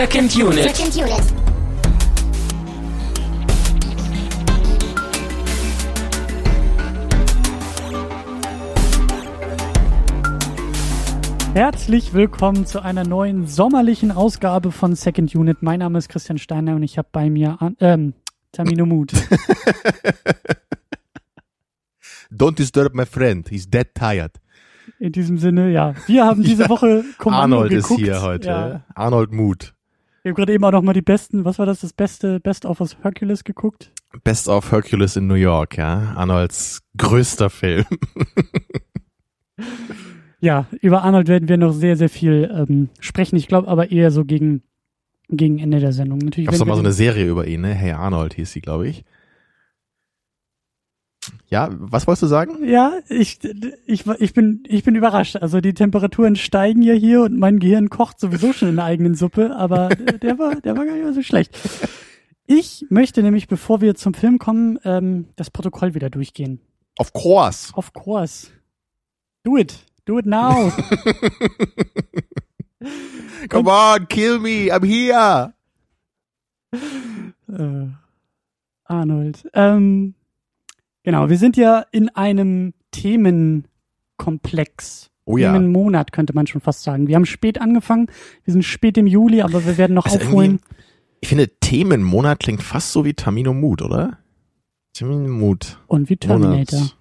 Second Unit. Second Unit. Herzlich willkommen zu einer neuen sommerlichen Ausgabe von Second Unit. Mein Name ist Christian Steiner und ich habe bei mir an, ähm, Tamino Mut. Don't disturb my friend. He's dead tired. In diesem Sinne, ja. Wir haben diese Ja, Woche Kommando Arnold geguckt. ist hier heute. Ja. Arnold Mood. Wir haben gerade eben auch noch mal die besten, was war das, das beste Best of aus Hercules geguckt? Best of Hercules in New York, ja. Arnolds größter Film. Ja, über Arnold werden wir noch sehr, sehr viel ähm, sprechen. Ich glaube aber eher so gegen, gegen Ende der Sendung. Natürlich, Gab's doch mal so eine Serie über ihn, ne? Hey Arnold hieß sie, glaube ich. Ja, was wolltest du sagen? Ja, ich, ich, ich, bin, ich bin überrascht. Also die Temperaturen steigen ja hier und mein Gehirn kocht sowieso schon in der eigenen Suppe, aber der war, der war gar nicht mal so schlecht. Ich möchte nämlich, bevor wir zum Film kommen, ähm, das Protokoll wieder durchgehen. Of course. Of course. Do it. Do it now. Come on, kill me. I'm here. äh, Arnold. Ähm, genau, wir sind ja in einem Themenkomplex. Oh ja. Themenmonat könnte man schon fast sagen. Wir haben spät angefangen, wir sind spät im Juli, aber wir werden noch Also aufholen. Ich finde, Themenmonat klingt fast so wie Tamino Mood, oder? Tamino Mood. Und wie Terminator. Monat.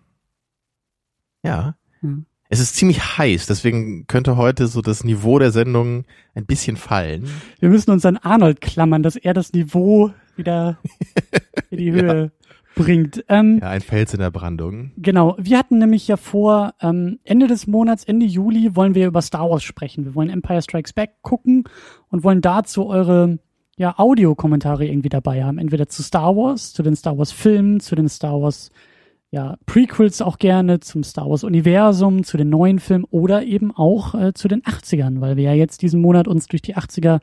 Ja. Hm. Es ist ziemlich heiß, deswegen könnte heute so das Niveau der Sendung ein bisschen fallen. Wir müssen uns an Arnold klammern, dass er das Niveau wieder in die Höhe bringt. Ähm, Ja, ein Fels in der Brandung. Genau, wir hatten nämlich ja vor, ähm, Ende des Monats, Ende Juli, wollen wir über Star Wars sprechen. Wir wollen Empire Strikes Back gucken und wollen dazu eure ja, Audiokommentare irgendwie dabei haben. Entweder zu Star Wars, zu den Star Wars Filmen, zu den Star Wars ja, Prequels auch gerne, zum Star Wars Universum, zu den neuen Filmen oder eben auch äh, zu den 80ern, weil wir ja jetzt diesen Monat uns durch die 80er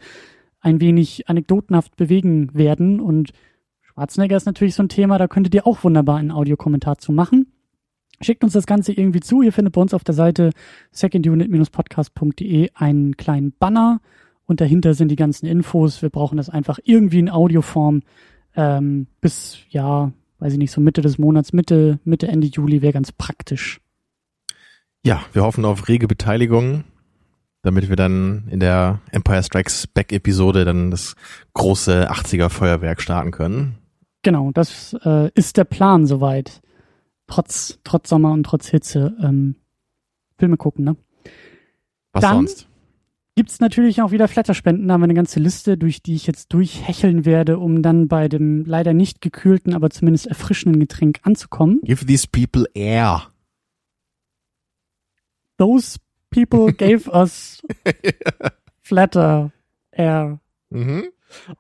ein wenig anekdotenhaft bewegen werden und Schwarzenegger ist natürlich so ein Thema, da könntet ihr auch wunderbar einen Audiokommentar zu machen. Schickt uns das Ganze irgendwie zu. Ihr findet bei uns auf der Seite secondunit-podcast.de einen kleinen Banner und dahinter sind die ganzen Infos. Wir brauchen das einfach irgendwie in Audioform ähm, bis, ja, weiß ich nicht, so Mitte des Monats, Mitte, Mitte, Ende Juli wäre ganz praktisch. Ja, wir hoffen auf rege Beteiligung, damit wir dann in der Empire Strikes Back Episode dann das große 80er Feuerwerk starten können. Genau, das äh, ist der Plan soweit. Trotz, trotz Sommer und trotz Hitze ähm, Filme gucken, ne? Was Dann- sonst? Gibt's natürlich auch wieder Flatterspenden. Da haben wir eine ganze Liste, durch die ich jetzt durchhecheln werde, um dann bei dem leider nicht gekühlten, aber zumindest erfrischenden Getränk anzukommen. Give these people air. Those people gave us Flatter Air. Mhm.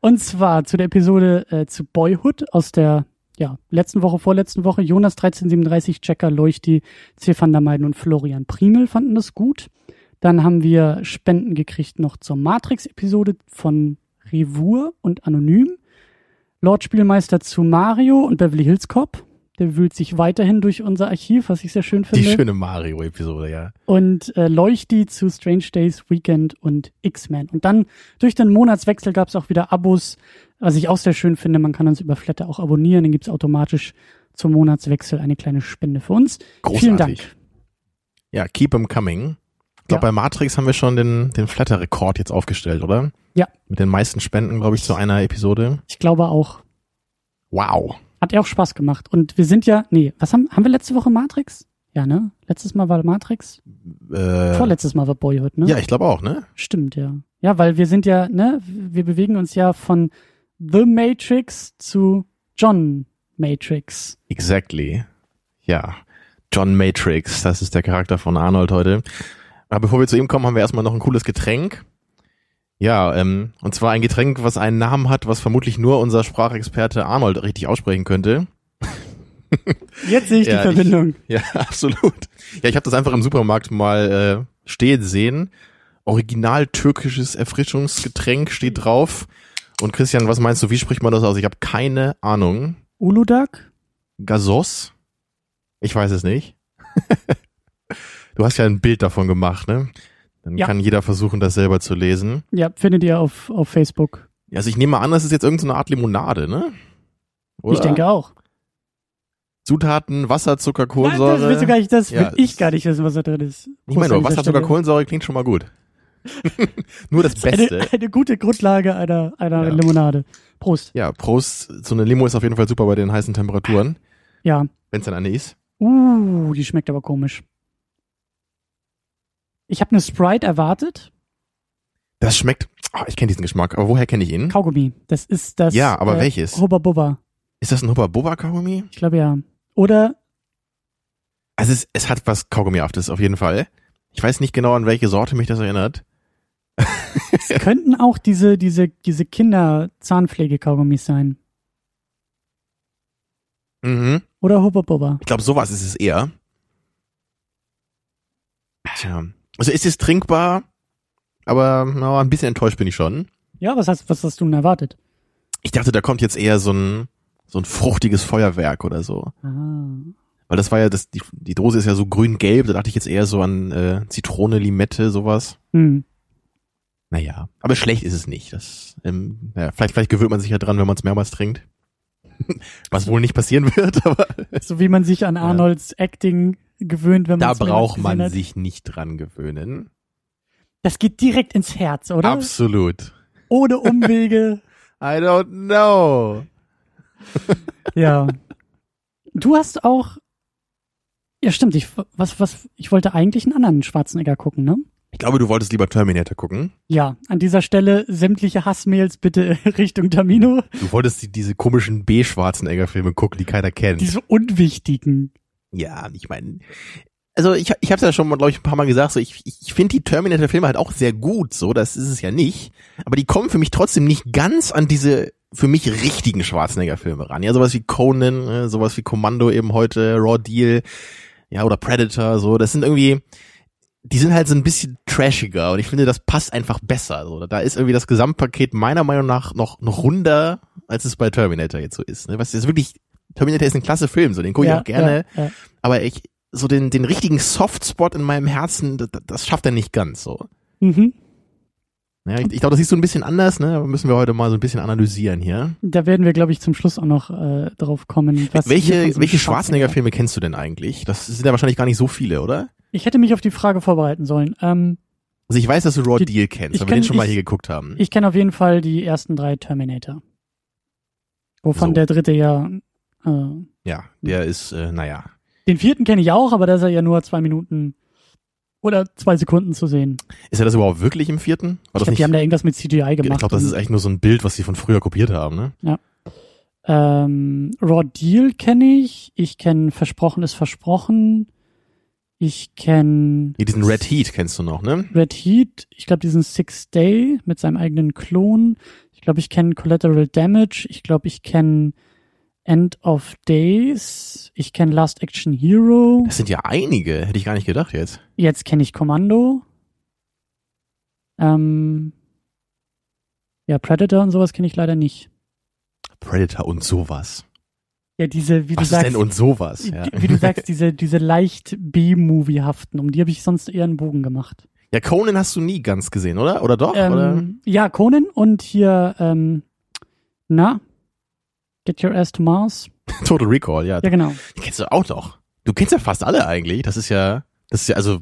Und zwar zu der Episode äh, zu Boyhood aus der ja, letzten Woche, vorletzten Woche. Jonas 1337, Checker, Leuchti, C. van der Meiden und Florian Primel fanden das gut. Dann haben wir Spenden gekriegt noch zur Matrix-Episode von Revur und Anonym. Lord Spielmeister zu Mario und Beverly Hills Cop. Der wühlt sich weiterhin durch unser Archiv, was ich sehr schön Die finde. schöne Mario-Episode, ja. und äh, Leuchti zu Strange Days, Weekend und X-Men. Und dann durch den Monatswechsel gab es auch wieder Abos, was ich auch sehr schön finde. Man kann uns über Flatter auch abonnieren. Dann gibt's automatisch zum Monatswechsel eine kleine Spende für uns. Großartig. Vielen Dank. Ja, keep 'em coming. Ich glaube, Ja. bei Matrix haben wir schon den, den Flatter-Rekord jetzt aufgestellt, oder? Ja. Mit den meisten Spenden, glaube ich, zu einer Episode. Ich glaube auch. Wow. Hat ja auch Spaß gemacht. Und wir sind ja, nee, was haben, haben wir letzte Woche Matrix? Ja, ne? Letztes Mal war Matrix. Äh, Vorletztes Mal war Boyhood, ne? ja, ich glaube auch, ne? Stimmt, ja. Ja, weil wir sind ja, ne, wir bewegen uns ja von The Matrix zu John Matrix. Exactly. Ja. John Matrix, das ist der Charakter von Arnold heute. Aber bevor wir zu ihm kommen, haben wir erstmal noch ein cooles Getränk. Ja, ähm, und zwar ein Getränk, was einen Namen hat, was vermutlich nur unser Sprachexperte Arnold richtig aussprechen könnte. Jetzt sehe ich Ja, die ich- Verbindung. Ja, absolut. Ja, ich habe das einfach im Supermarkt mal äh, stehen sehen. Original türkisches Erfrischungsgetränk steht drauf. Und Christian, was meinst du, wie spricht man das aus? Ich habe keine Ahnung. Uludag? Gasos? Ich weiß es nicht. du hast ja ein Bild davon gemacht, ne? Dann Ja. kann jeder versuchen, das selber zu lesen. Ja, findet ihr auf, auf Facebook. Also ich nehme mal an, das ist jetzt irgendeine Art Limonade, ne? Oder? Ich denke auch. Zutaten, Wasser, Zucker, Nein, Kohlensäure. das willst du gar nicht, das Ja, will ich das- gar nicht wissen, was da drin ist. ich meine, an Wasser, Zucker. Kohlensäure klingt schon mal gut. Nur das Beste. Eine, eine gute Grundlage einer, einer Ja. Limonade. Prost. Ja, Prost. So eine Limo ist auf jeden Fall super bei den heißen Temperaturen. Ja. Wenn es dann eine ist. Uh, die schmeckt aber komisch. Ich habe eine Sprite erwartet. Das schmeckt, ah, ich kenne diesen Geschmack, aber woher kenne ich ihn? Kaugummi. Das ist das. Ja, aber äh, welches? Hubba Bubba. Ist das ein Hubba Bubba Kaugummi? Ich glaube ja. Oder Also es, es hat was Kaugummihaftes auf jeden Fall. Ich weiß nicht genau, an welche Sorte mich das erinnert. es könnten auch diese, diese, diese Kinder-Zahnpflege-Kaugummis sein. Mhm. Oder Hubba Bubba. Ich glaube, sowas ist es eher. Tja. Also ist es trinkbar, aber na, ein bisschen enttäuscht bin ich schon. Ja, was hast, was hast du denn erwartet? Ich dachte, da kommt jetzt eher so ein, so ein fruchtiges Feuerwerk oder so. Ah. Weil das war ja, das, die, die Dose ist ja so grün-gelb, da dachte ich jetzt eher so an äh, Zitrone, Limette, sowas. Hm. Naja, aber schlecht ist es nicht. Das, ähm, ja, vielleicht, vielleicht gewöhnt man sich ja dran, wenn man es mehrmals trinkt. Was wohl nicht passieren wird, aber So wie man sich an Arnolds Acting gewöhnt, wenn man da braucht man hat. sich nicht dran gewöhnen. Das geht direkt ins Herz, oder? Absolut. Ohne Umwege. I don't know. ja. Du hast auch. Ja, stimmt. Ich, was, was, ich wollte eigentlich einen anderen Schwarzenegger gucken, ne? Ich glaube, du wolltest lieber Terminator gucken. Ja, an dieser Stelle sämtliche Hassmails bitte Richtung Tamino. Du wolltest die, diese komischen B-Schwarzenegger-Filme gucken, die keiner kennt. Diese unwichtigen. Ja, ich meine, also ich, ich habe es ja schon mal, glaube ich, ein paar Mal gesagt, so ich, ich finde die Terminator-Filme halt auch sehr gut, so das ist es ja nicht, aber die kommen für mich trotzdem nicht ganz an diese für mich richtigen Schwarzenegger-Filme ran. Ja, sowas wie Conan, äh, sowas wie Commando eben heute, Raw Deal, ja oder Predator, so das sind irgendwie die sind halt so ein bisschen trashiger und ich finde, das passt einfach besser. So. Da ist irgendwie das Gesamtpaket meiner Meinung nach noch, noch runder, als es bei Terminator jetzt so ist. Ne? Was ist wirklich, Terminator ist ein klasse Film, so den gucke ich ja, auch gerne. Ja, ja. Aber ich, so den, den richtigen Softspot in meinem Herzen, das, das schafft er nicht ganz so. Mhm. Ja, ich, ich glaube, das siehst du ein bisschen anders, ne? Müssen wir heute mal so ein bisschen analysieren hier. Da werden wir, glaube ich, zum Schluss auch noch äh, drauf kommen. Welche welche Schwarzenegger-Filme kennst du denn eigentlich? Das sind ja wahrscheinlich gar nicht so viele, oder? Ich hätte mich auf die Frage vorbereiten sollen. Ähm, Also ich weiß, dass du Raw Die- Deal kennst, weil wir den kenn- schon mal ich- hier geguckt haben. ich kenne auf jeden Fall die ersten drei Terminator. Wovon So. der dritte ja. Äh, ja, der ist, äh, naja. den vierten kenne ich auch, aber da ist er ja nur zwei Minuten oder zwei Sekunden zu sehen. Ist er das überhaupt wirklich im vierten? War Ich glaube, die haben da irgendwas mit CGI gemacht. ich glaube, das ist echt nur so ein Bild, was sie von früher kopiert haben, ne? Ähm, Raw Deal kenne ich. Ich kenne Versprochen ist versprochen. Ich kenne Hier, diesen Red Heat kennst du noch, ne? Red Heat. Ich glaube, diesen Six Day mit seinem eigenen Klon. Ich glaube, ich kenne Collateral Damage. Ich glaube, ich kenne End of Days. Ich kenne Last Action Hero. Das sind ja einige, hätte ich gar nicht gedacht jetzt. Jetzt kenne ich Kommando. Ähm, ja, Predator und sowas kenne ich leider nicht. Predator und sowas. Ja, diese, wie Was du sagst, denn und sowas? Ja, wie du sagst, diese, diese leicht B-Movie-haften, um die habe ich sonst eher einen Bogen gemacht. ja, Conan hast du nie ganz gesehen, oder? Oder doch? oder? Ähm, ja, Conan und hier, ähm, na, Get Your Ass to Mars. Total Recall, ja. Ja, genau. Die kennst du auch noch. Du kennst ja fast alle eigentlich. Das ist ja, das ist ja also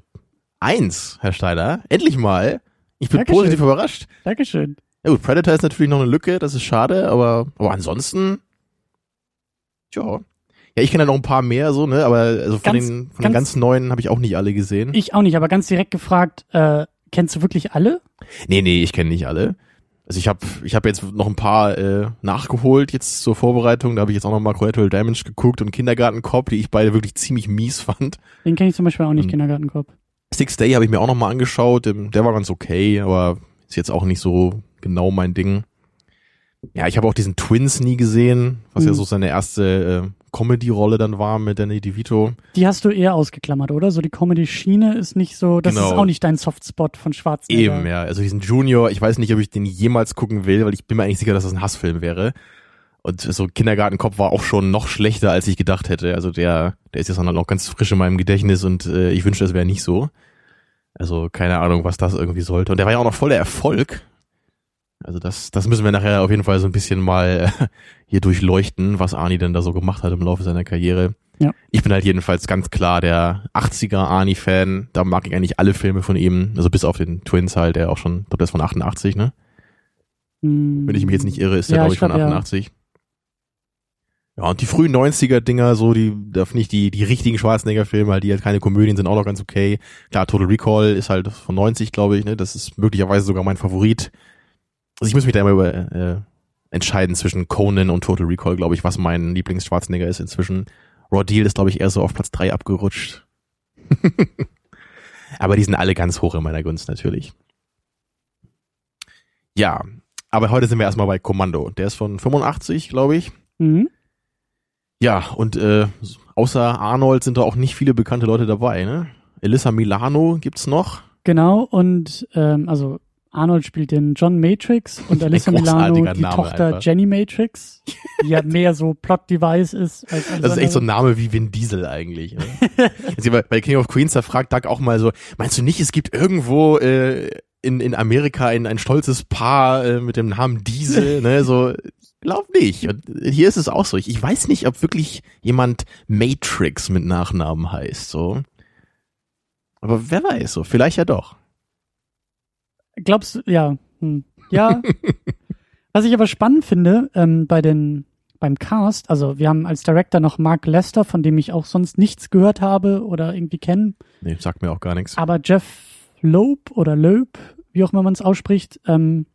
eins, Herr Steiner. Endlich mal. Ich bin Dankeschön. positiv überrascht. Dankeschön. Ja gut, Predator ist natürlich noch eine Lücke, das ist schade, aber, aber ansonsten, ja. Ja, ich kenne ja noch ein paar mehr so, ne, aber also von Ganz- den, von den ganz- ganz neuen habe ich auch nicht alle gesehen. Ich auch nicht, aber ganz direkt gefragt, äh, kennst du wirklich alle? Nee, nee, ich kenne nicht alle. Also ich habe ich hab jetzt noch ein paar äh, nachgeholt jetzt zur Vorbereitung. Da habe ich jetzt auch noch mal Collateral Damage geguckt und Kindergarten Cop, die ich beide wirklich ziemlich mies fand. Den kenne ich zum Beispiel auch nicht, Mhm. Kindergartenkopf. Six Day habe ich mir auch noch mal angeschaut. Der war ganz okay, aber ist jetzt auch nicht so genau mein Ding. Ja, ich habe auch diesen Twins nie gesehen, was ja Mhm. so seine erste äh, Comedy-Rolle dann war mit Danny DeVito. Die hast du eher ausgeklammert, oder? So die Comedy-Schiene ist nicht so, das Genau. ist auch nicht dein Softspot von Schwarzenegger. Eben, ja. Also diesen Junior, ich weiß nicht, ob ich den jemals gucken will, weil ich bin mir eigentlich sicher, dass das ein Hassfilm wäre. Und so Kindergartenkopf war auch schon noch schlechter, als ich gedacht hätte. Also der, der ist jetzt dann halt noch ganz frisch in meinem Gedächtnis und äh, ich wünschte, das wäre nicht so. Also keine Ahnung, was das irgendwie sollte. Und der war ja auch noch voll der Erfolg. Also das, das müssen wir nachher auf jeden Fall so ein bisschen mal äh, hier durchleuchten, was Arnie denn da so gemacht hat im Laufe seiner Karriere. Ja. Ich bin halt jedenfalls ganz klar der 80er Arnie-Fan. Da mag ich eigentlich alle Filme von ihm. Also bis auf den Twins halt, der auch schon, ich glaube, der ist von 88, ne? Hm, Wenn ich mich jetzt nicht irre, ist der, Ja, glaube ich, ich von glaub, ja. 88. Ja. und die frühen 90er-Dinger, so, die, da finde ich die, die richtigen Schwarzenegger-Filme, halt, die halt keine Komödien sind, auch noch ganz okay. Klar, Total Recall ist halt von 90, glaube ich, ne? Das ist möglicherweise sogar mein Favorit. Also ich muss mich da immer über, äh, entscheiden zwischen Conan und Total Recall, glaube ich, was mein Lieblings-Schwarzenegger ist inzwischen. Raw Deal ist, glaube ich, eher so auf Platz drei abgerutscht. Aber die sind alle ganz hoch in meiner Gunst natürlich. Ja, aber heute sind wir erstmal bei Kommando. Der ist von 85, glaube ich. Mhm. Ja, und äh, außer Arnold sind da auch nicht viele bekannte Leute dabei, ne? Elissa Milano gibt's noch. Genau, und ähm, also Arnold spielt den John Matrix und Alyssa Milano die Name Tochter einfach. Jenny Matrix, die ja mehr so Plot-Device ist als Das ist echt so ein. Name wie Vin Diesel eigentlich. Ne? Bei, bei King of Queens, da fragt Doug auch mal so, meinst du nicht, es gibt irgendwo äh, in, in Amerika ein, ein stolzes Paar äh, mit dem Namen Diesel? ne? So, glaub nicht. Und hier ist es auch so. Ich, ich weiß nicht, ob wirklich jemand Matrix mit Nachnamen heißt. So. Aber wer weiß, so, vielleicht ja doch. Glaubst du, ja. Hm. Ja. Was ich aber spannend finde, ähm, bei den, beim Cast, also wir haben als Director noch Mark Lester, von dem ich auch sonst nichts gehört habe oder irgendwie kenne, Nee, sagt mir auch gar nichts. aber Jeff Loeb oder Loeb, wie auch immer man es ausspricht, ähm,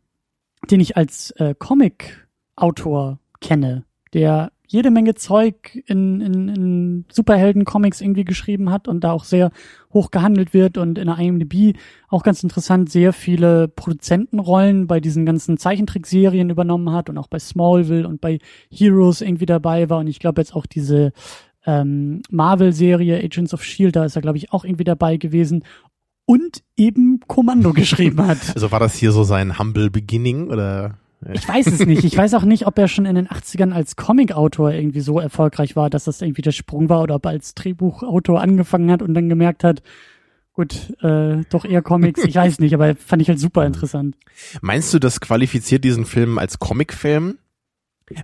den ich als äh, Comic-Autor kenne, der jede Menge Zeug in, in, in Superhelden-Comics irgendwie geschrieben hat und da auch sehr hoch gehandelt wird und in der IMDb auch ganz interessant sehr viele Produzentenrollen bei diesen ganzen Zeichentrickserien übernommen hat und auch bei Smallville und bei Heroes irgendwie dabei war und ich glaube jetzt auch diese ähm, Marvel-Serie Agents of Shield, da ist er glaube ich auch irgendwie dabei gewesen und eben Kommando geschrieben hat. Also war das hier so sein Humble Beginning oder? Ich weiß es nicht. Ich weiß auch nicht, ob er schon in den 80ern als Comic-Autor irgendwie so erfolgreich war, dass das irgendwie der Sprung war oder ob er als Drehbuchautor angefangen hat und dann gemerkt hat, gut, äh, doch eher Comics. Ich weiß nicht, aber fand ich halt super interessant. Meinst du, das qualifiziert diesen Film als Comicfilm?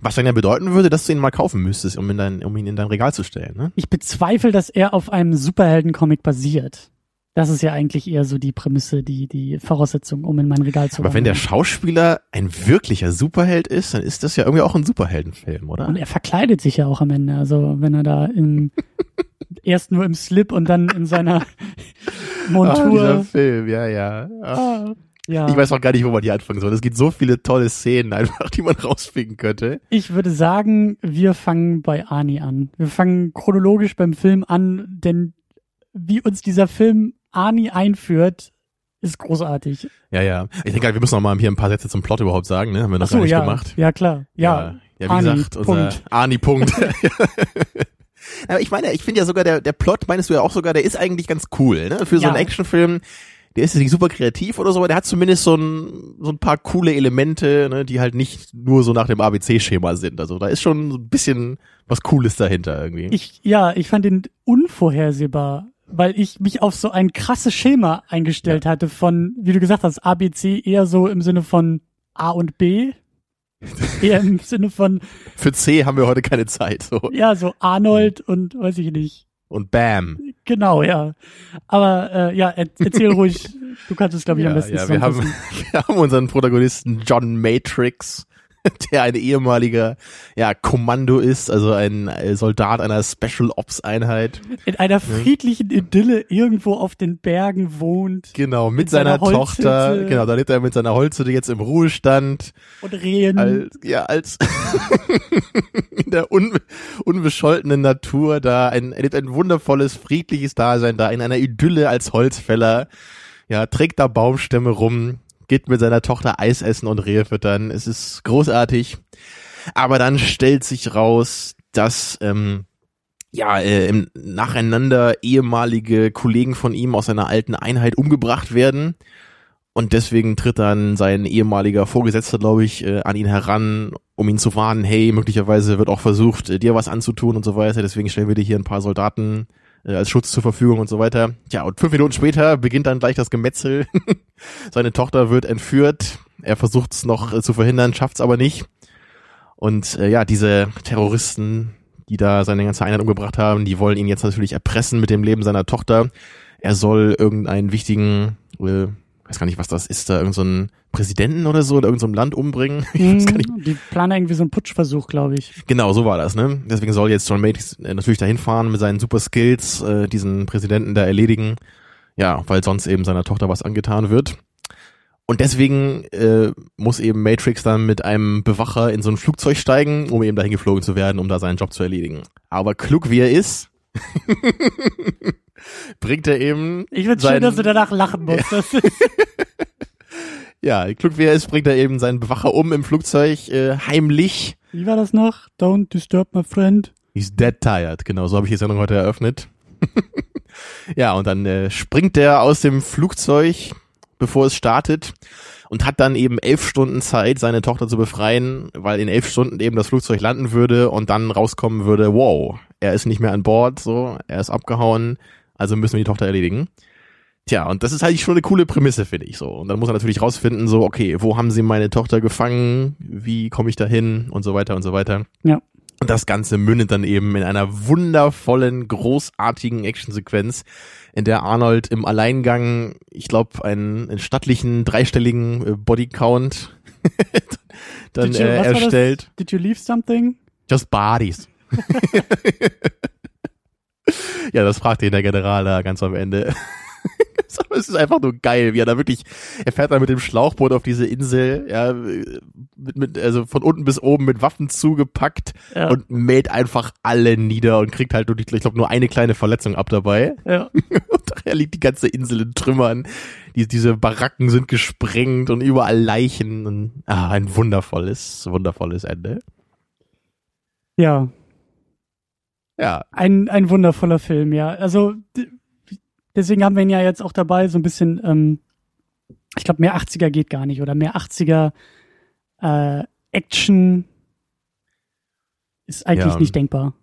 Was dann ja bedeuten würde, dass du ihn mal kaufen müsstest, um, in dein, um ihn in dein Regal zu stellen, ne? Ich bezweifle, dass er auf einem Superhelden-Comic basiert. Das ist ja eigentlich eher so die Prämisse, die, die Voraussetzung, um in mein Regal zu Aber wenn der. Schauspieler ein wirklicher Superheld ist, dann ist das ja irgendwie auch ein Superheldenfilm, oder? Und er verkleidet sich ja auch am Ende. Also wenn er da im, erst nur im Slip und dann in seiner Ah, dieser Montur. Film, ja, ja. Ah, ja. Ich weiß auch gar nicht, wo man hier anfangen soll. Es gibt so viele tolle Szenen einfach, die man rausfinden könnte. Ich würde sagen, wir fangen bei Ani an. Wir fangen chronologisch beim Film an, denn wie uns dieser Film Ani einführt, ist großartig. Ja, ja. Ich denke, wir müssen noch mal hier ein paar Sätze zum Plot überhaupt sagen, ne? Haben wir noch so, gar nicht ja, gemacht. ja klar. Ja, ja, wie Arnie, gesagt, unser Punkt. Arnie Punkt. Aber ich meine, ich finde ja sogar der der Plot, meinst du ja auch sogar, der ist eigentlich ganz cool, ne? Für so Ja. einen Actionfilm, der ist jetzt nicht super kreativ oder so, aber der hat zumindest so ein so ein paar coole Elemente, ne, die halt nicht nur so nach dem ABC Schema sind. Also da ist schon so ein bisschen was cooles dahinter irgendwie. Ich, ja, ich fand ihn unvorhersehbar, weil ich mich auf so ein krasses Schema eingestellt hatte von, wie du gesagt hast, ABC eher so im Sinne von A und B. eher im Sinne von, Für C haben wir heute keine Zeit, so. ja, so Arnold und weiß ich nicht. Und bam. Genau, ja. Aber äh, ja, er, erzähl ruhig. Du kannst es, glaube ich, am Ja, besten ja, wir haben, wir haben unseren Protagonisten John Matrix, der ein ehemaliger ja, Kommando ist, also ein äh, Soldat einer Special Ops Einheit. In einer friedlichen Idylle irgendwo auf den Bergen wohnt Genau, mit, Mit seiner seiner, Tochter. Genau, da lebt er mit seiner Holzhütte jetzt im Ruhestand. und Rehen. Als, ja, als in der un, unbescholtenen Natur da ein, er lebt ein wundervolles, friedliches Dasein da in einer Idylle als Holzfäller. Ja, trägt da Baumstämme rum, geht mit seiner Tochter Eis essen und Rehe füttern. Es ist großartig. Aber dann stellt sich raus, dass ähm, ja äh, im, nacheinander ehemalige Kollegen von ihm aus seiner alten Einheit umgebracht werden. Und deswegen tritt dann sein ehemaliger Vorgesetzter, glaube ich, äh, an ihn heran, um ihn zu warnen, hey, möglicherweise wird auch versucht, äh, dir was anzutun und so weiter. Deswegen stellen wir dir hier ein paar Soldaten äh, als Schutz zur Verfügung und so weiter. Ja, und fünf Minuten später beginnt dann gleich das Gemetzel. Seine Tochter wird entführt. Er versucht es noch äh, zu verhindern, schafft es aber nicht. Und äh, ja, diese Terroristen, die da seine ganze Einheit umgebracht haben, die wollen ihn jetzt natürlich erpressen mit dem Leben seiner Tochter. Er soll irgendeinen wichtigen, äh, weiß gar nicht, was das ist, da irgendeinen so Präsidenten oder so in irgendeinem Land umbringen. Ich weiß gar nicht. Mhm, Die planen irgendwie so einen Putschversuch, glaube ich. Genau, so war das, ne? Deswegen soll jetzt John Matrix äh, natürlich dahin fahren mit seinen super Skills, äh, diesen Präsidenten da erledigen. Ja, weil sonst eben seiner Tochter was angetan wird. Und deswegen äh, muss eben Matrix dann mit einem Bewacher in so ein Flugzeug steigen, um eben dahin geflogen zu werden, um da seinen Job zu erledigen. Aber klug wie er ist, bringt er eben. Ich finde schön, dass du danach lachen musst. Ist, Ja, klug wie er ist, bringt er eben seinen Bewacher um im Flugzeug äh, heimlich. wie war das noch? Don't disturb my friend. He's dead tired. Genau, so habe ich die Sendung heute eröffnet. ja, und dann äh, springt er aus dem Flugzeug, bevor es startet, und hat dann eben elf Stunden Zeit, seine Tochter zu befreien, weil in elf Stunden eben das Flugzeug landen würde und dann rauskommen würde, wow, er ist nicht mehr an Bord, so, er ist abgehauen, also müssen wir die Tochter erledigen. Tja, und das ist halt schon eine coole Prämisse, finde ich so. Und dann muss er natürlich rausfinden, so, okay, wo haben sie meine Tochter gefangen? Wie komme ich da hin? Und so weiter und so weiter. Ja. Und das Ganze mündet dann eben in einer wundervollen, großartigen Actionsequenz, in der Arnold im Alleingang, ich glaube, einen, einen stattlichen, dreistelligen äh, Bodycount dann you- äh, erstellt. Did you leave something? Just bodies. ja, das fragt ihn der General da ganz am Ende. Es ist einfach nur geil, wie er da wirklich, er fährt da mit dem Schlauchboot auf diese Insel, ja, mit, mit, also von unten bis oben mit Waffen zugepackt Ja. und mäht einfach alle nieder und kriegt halt nur, ich glaube, nur eine kleine Verletzung ab dabei. ja. Und daher liegt die ganze Insel in Trümmern. Die, diese Baracken sind gesprengt und überall Leichen. Und, ah, ein wundervolles, wundervolles Ende. ja. Ja, Ein, ein wundervoller Film, ja. Also deswegen haben wir ihn ja jetzt auch dabei, so ein bisschen, ähm, ich glaube, mehr 80er geht gar nicht oder mehr 80er äh, Action ist eigentlich Ja. nicht denkbar.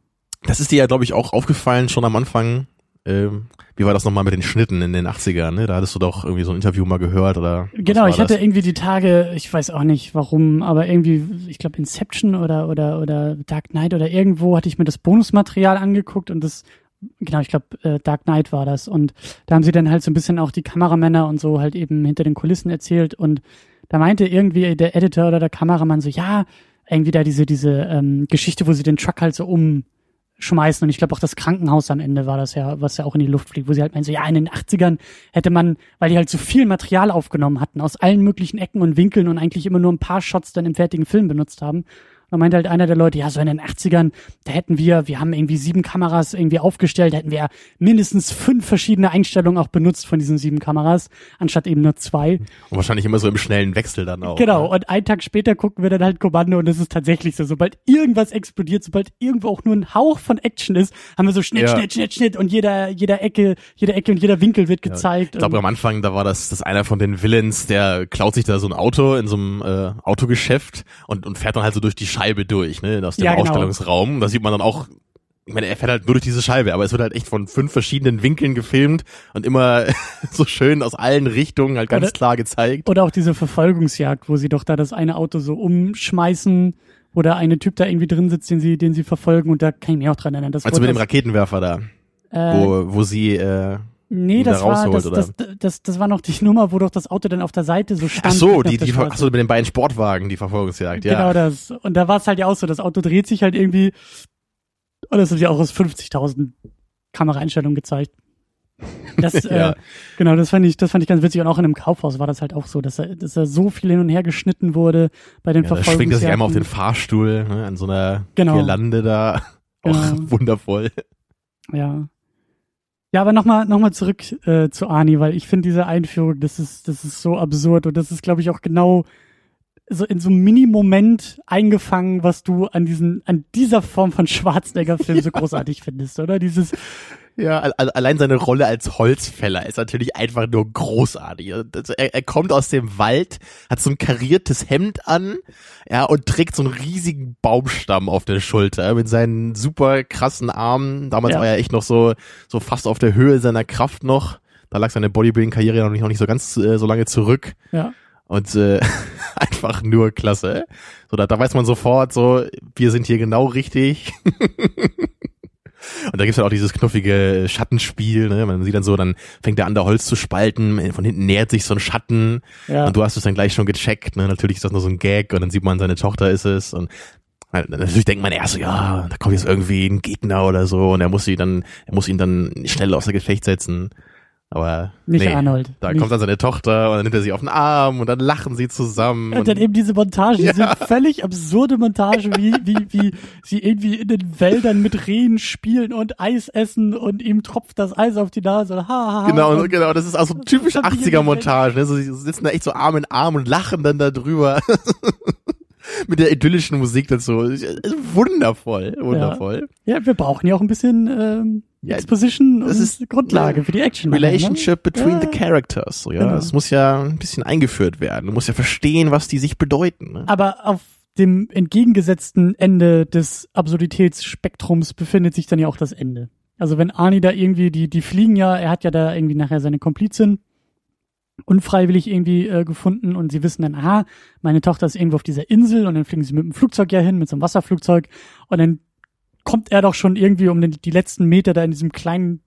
Das ist dir ja, glaube ich, auch aufgefallen schon am Anfang. Ähm, wie war das nochmal mit den Schnitten in den 80ern? Ne? Da hattest du doch irgendwie so ein Interview mal gehört oder. Genau, ich hatte das? irgendwie die Tage, ich weiß auch nicht warum, aber irgendwie, ich glaube Inception oder oder oder Dark Knight oder irgendwo hatte ich mir das Bonusmaterial angeguckt und das, genau, ich glaube äh, Dark Knight war das und da haben sie dann halt so ein bisschen auch die Kameramänner und so halt eben hinter den Kulissen erzählt und da meinte irgendwie der Editor oder der Kameramann so, ja, irgendwie da diese diese ähm, Geschichte, wo sie den Truck halt so umschmeißen und ich glaube auch das Krankenhaus am Ende war das ja, was ja auch in die Luft fliegt, wo sie halt meinen so, ja, in den 80ern hätte man, weil die halt so viel Material aufgenommen hatten, aus allen möglichen Ecken und Winkeln und eigentlich immer nur ein paar Shots dann im fertigen Film benutzt haben. Da meinte halt einer der Leute, ja, so in den 80ern, da hätten wir, wir haben irgendwie sieben Kameras irgendwie aufgestellt, da hätten wir mindestens fünf verschiedene Einstellungen auch benutzt von diesen sieben Kameras, anstatt eben nur zwei. Und wahrscheinlich immer so im schnellen Wechsel dann auch. Genau, Ne? und einen Tag später gucken wir dann halt Kommando und es ist tatsächlich so, sobald irgendwas explodiert, sobald irgendwo auch nur ein Hauch von Action ist, haben wir so Schnitt, Ja. Schnitt, Schnitt, Schnitt und jeder, jeder Ecke, jede Ecke und jeder Winkel wird gezeigt. Ich glaube, am Anfang, da war das, das einer von den Villains, der klaut sich da so ein Auto in so einem äh, Autogeschäft und, und fährt dann halt so durch die Scheibe durch, ne, aus dem Ja, genau. Ausstellungsraum. Da sieht man dann auch, ich meine, er fährt halt nur durch diese Scheibe, aber es wird halt echt von fünf verschiedenen Winkeln gefilmt und immer so schön aus allen Richtungen halt ganz Oder- klar gezeigt. Oder auch diese Verfolgungsjagd, wo sie doch da das eine Auto so umschmeißen, wo der eine Typ da irgendwie drin sitzt, den sie, den sie verfolgen und da kann ich mich auch dran erinnern. Das Also mit dem Raketenwerfer da, äh, wo, wo sie, äh, nee, das war, das, das, das, das war noch die Nummer, wo doch das Auto dann auf der Seite so stand. ach so, die, die, ach so, mit den beiden Sportwagen, die Verfolgungsjagd, ja. Genau das. Und da war es halt ja auch so, das Auto dreht sich halt irgendwie und das wird ja auch aus 50.000 Kameraeinstellungen gezeigt. Das, Ja. äh, genau, das fand ich, das fand ich ganz witzig. Und auch in einem Kaufhaus war das halt auch so, dass er, dass er so viel hin und her geschnitten wurde bei den Ja, da schwingt er sich einmal auf den Verfolgungsjagden. Fahrstuhl, ne, an so einer Genau. Girlande da. Auch Genau. wundervoll. Ja. Ja, aber nochmal noch mal zurück äh, zu Ani, weil ich finde diese Einführung, das ist, das ist so absurd und das ist, glaube ich, auch genau so in so einem Mini-Moment eingefangen, was du an diesen, an dieser Form von Schwarzenegger-Film so großartig findest, oder? Dieses, Ja, al- allein seine Rolle als Holzfäller ist natürlich einfach nur großartig. Also er, er kommt aus dem Wald, hat so ein kariertes Hemd an, ja, und trägt so einen riesigen Baumstamm auf der Schulter mit seinen super krassen Armen. Damals Ja. war er echt noch so, so fast auf der Höhe seiner Kraft noch. Da lag seine Bodybuilding-Karriere noch nicht, noch nicht so ganz äh, so lange zurück. ja. Und äh, einfach nur klasse. So, da, da weiß man sofort, so, wir sind hier genau richtig. Und da gibt's halt auch dieses knuffige Schattenspiel, ne? Man sieht dann so, dann fängt er an, da Holz zu spalten, von hinten nähert sich so ein Schatten Ja. und du hast es dann gleich schon gecheckt, ne? Natürlich ist das nur so ein Gag und dann sieht man, seine Tochter ist es und halt, natürlich denkt man erst so, ja, da kommt jetzt irgendwie ein Gegner oder so und er muss sie dann, er muss ihn dann schnell außer Gefecht setzen. Aber Nicht nee, Arnold. da Nicht- kommt dann seine Tochter und dann nimmt er sie auf den Arm und dann lachen sie zusammen. Und dann eben diese Montage, diese Ja. völlig absurde Montage, wie, wie, wie sie irgendwie in den Wäldern mit Rehen spielen und Eis essen und ihm tropft das Eis auf die Nase und ha, ha, ha. Genau, und, genau, das ist auch so typisch Und dann die 80er-Montage. Ne? So, sie sitzen da echt so Arm in Arm und lachen dann da drüber. Mit der idyllischen Musik dazu. Wundervoll, wundervoll. Ja, wir brauchen ja auch ein bisschen ähm, Ja, Exposition das und ist- Grundlage für die Action. Relationship between Ja. the characters. So, ja, Genau. das muss ja ein bisschen eingeführt werden. Du musst ja verstehen, was die sich bedeuten. Ne? Aber auf dem entgegengesetzten Ende des Absurditätsspektrums befindet sich dann ja auch das Ende. Also wenn Arnie da irgendwie, die, die fliegen ja, er hat ja da irgendwie nachher seine Komplizin unfreiwillig irgendwie äh, gefunden und sie wissen dann, aha, meine Tochter ist irgendwo auf dieser Insel und dann fliegen sie mit dem Flugzeug ja hin, mit so einem Wasserflugzeug und dann kommt er doch schon irgendwie um den, die letzten Meter da in diesem kleinen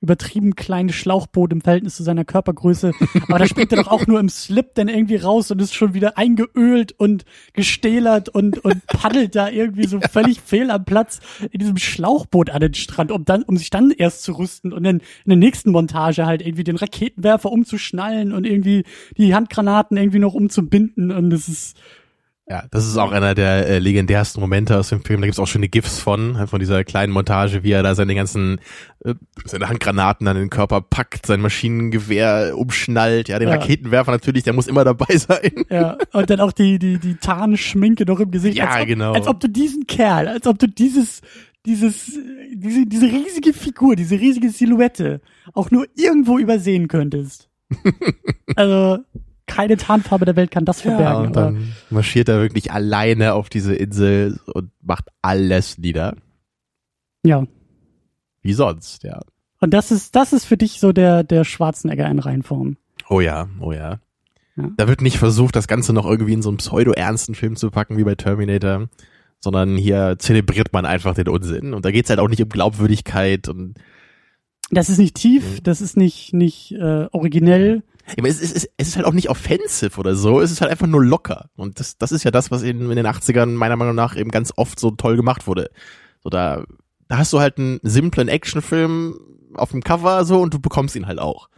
übertrieben kleine Schlauchboot im Verhältnis zu seiner Körpergröße. Aber da springt er doch auch nur im Slip dann irgendwie raus und ist schon wieder eingeölt und gestählert und, und paddelt da irgendwie so völlig fehl am Platz in diesem Schlauchboot an den Strand, um dann, um sich dann erst zu rüsten und dann in der nächsten Montage halt irgendwie den Raketenwerfer umzuschnallen und irgendwie die Handgranaten irgendwie noch umzubinden und das ist, Ja, das ist auch einer der äh, legendärsten Momente aus dem Film. Da gibt's auch schöne GIFs von, halt von dieser kleinen Montage, wie er da seine ganzen, äh, seine Handgranaten an den Körper packt, sein Maschinengewehr umschnallt, ja, den Ja. Raketenwerfer natürlich, der muss immer dabei sein. Ja, und dann auch die, die, die Tarnschminke noch im Gesicht. Ja, als ob, genau. Als ob du diesen Kerl, als ob du dieses, dieses, diese, diese riesige Figur, diese riesige Silhouette auch nur irgendwo übersehen könntest. also, keine Tarnfarbe der Welt kann das Ja, verbergen. und aber, dann marschiert er wirklich alleine auf diese Insel und macht alles nieder. ja. Wie sonst, ja. Und das ist, das ist für dich so der, der Schwarzenegger in Reinform. Oh ja, oh ja. Ja. Da wird nicht versucht, das Ganze noch irgendwie in so einen pseudo-ernsten Film zu packen, wie bei Terminator, sondern hier zelebriert man einfach den Unsinn. Und da geht's halt auch nicht um Glaubwürdigkeit und Das ist nicht Mhm. tief, das ist nicht, nicht äh, originell. Ja, aber es, ist- es, ist- halt auch nicht offensive oder so, es ist halt einfach nur locker. Und das, das ist ja das, was in, in den 80ern meiner Meinung nach eben ganz oft so toll gemacht wurde. So da, da hast du halt einen simplen Actionfilm auf dem Cover so und du bekommst ihn halt auch.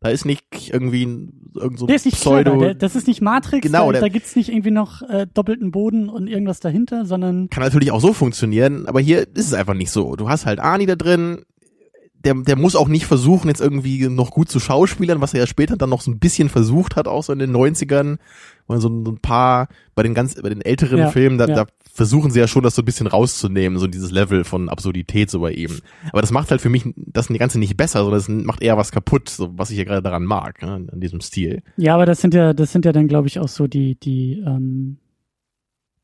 Da ist nicht irgendwie ein, irgend so ein Der ist nicht Pseudo. der, das ist nicht Matrix, Genau, da, da gibt's nicht irgendwie noch äh, doppelten Boden und irgendwas dahinter, sondern kann natürlich auch so funktionieren, aber hier ist es einfach nicht so. Du hast halt Arnie da drin, der, der muss auch nicht versuchen, jetzt irgendwie noch gut zu schauspielern, was er ja später dann noch so ein bisschen versucht hat, auch so in den 90ern. Und so ein so ein paar, bei den ganz, bei den älteren Ja, Filmen, da, ja. da versuchen sie ja schon, das so ein bisschen rauszunehmen, so dieses Level von Absurdität so bei ihm. Aber das macht halt für mich das Ganze nicht besser, sondern es macht eher was kaputt, so was ich ja gerade daran mag, ne, an diesem Stil. Ja, aber das sind ja, das sind ja dann, glaube ich, auch so die, die, ähm,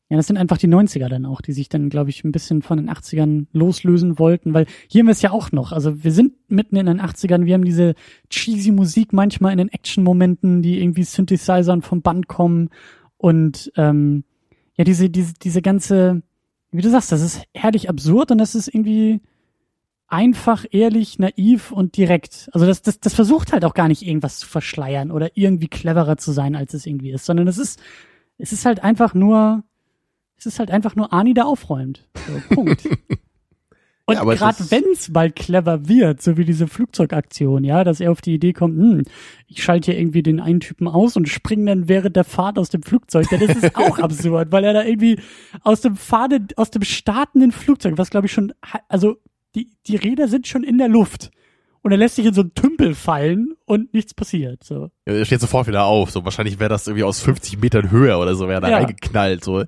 ja, das sind einfach die 90er dann auch, die sich dann, glaube ich, ein bisschen von den 80ern loslösen wollten, weil hier haben wir es ja auch noch. Also wir sind mitten in den 80ern, wir haben diese cheesy Musik manchmal in den Action-Momenten, die irgendwie Synthesizern vom Band kommen und ähm, ja, diese, diese, diese ganze, wie du sagst, das ist herrlich absurd und das ist irgendwie einfach, ehrlich, naiv und direkt. Also das, das, das versucht halt auch gar nicht irgendwas zu verschleiern oder irgendwie cleverer zu sein, als es irgendwie ist, sondern es ist, es ist halt einfach nur, es ist halt einfach nur Ani, der aufräumt. So, Punkt. Und Ja, gerade wenn es mal clever wird, so wie diese Flugzeugaktion, ja, dass er auf die Idee kommt, hm, ich schalte hier irgendwie den einen Typen aus und springe dann während der Fahrt aus dem Flugzeug, das ist auch absurd, weil er da irgendwie aus dem Fahne, aus dem startenden Flugzeug, was glaube ich schon, also die, die Räder sind schon in der Luft und er lässt sich in so einen Tümpel fallen und nichts passiert. So. Ja, er steht sofort wieder auf. So wahrscheinlich wäre das irgendwie aus 50 Metern Höhe oder so, wäre da Ja. reingeknallt. So.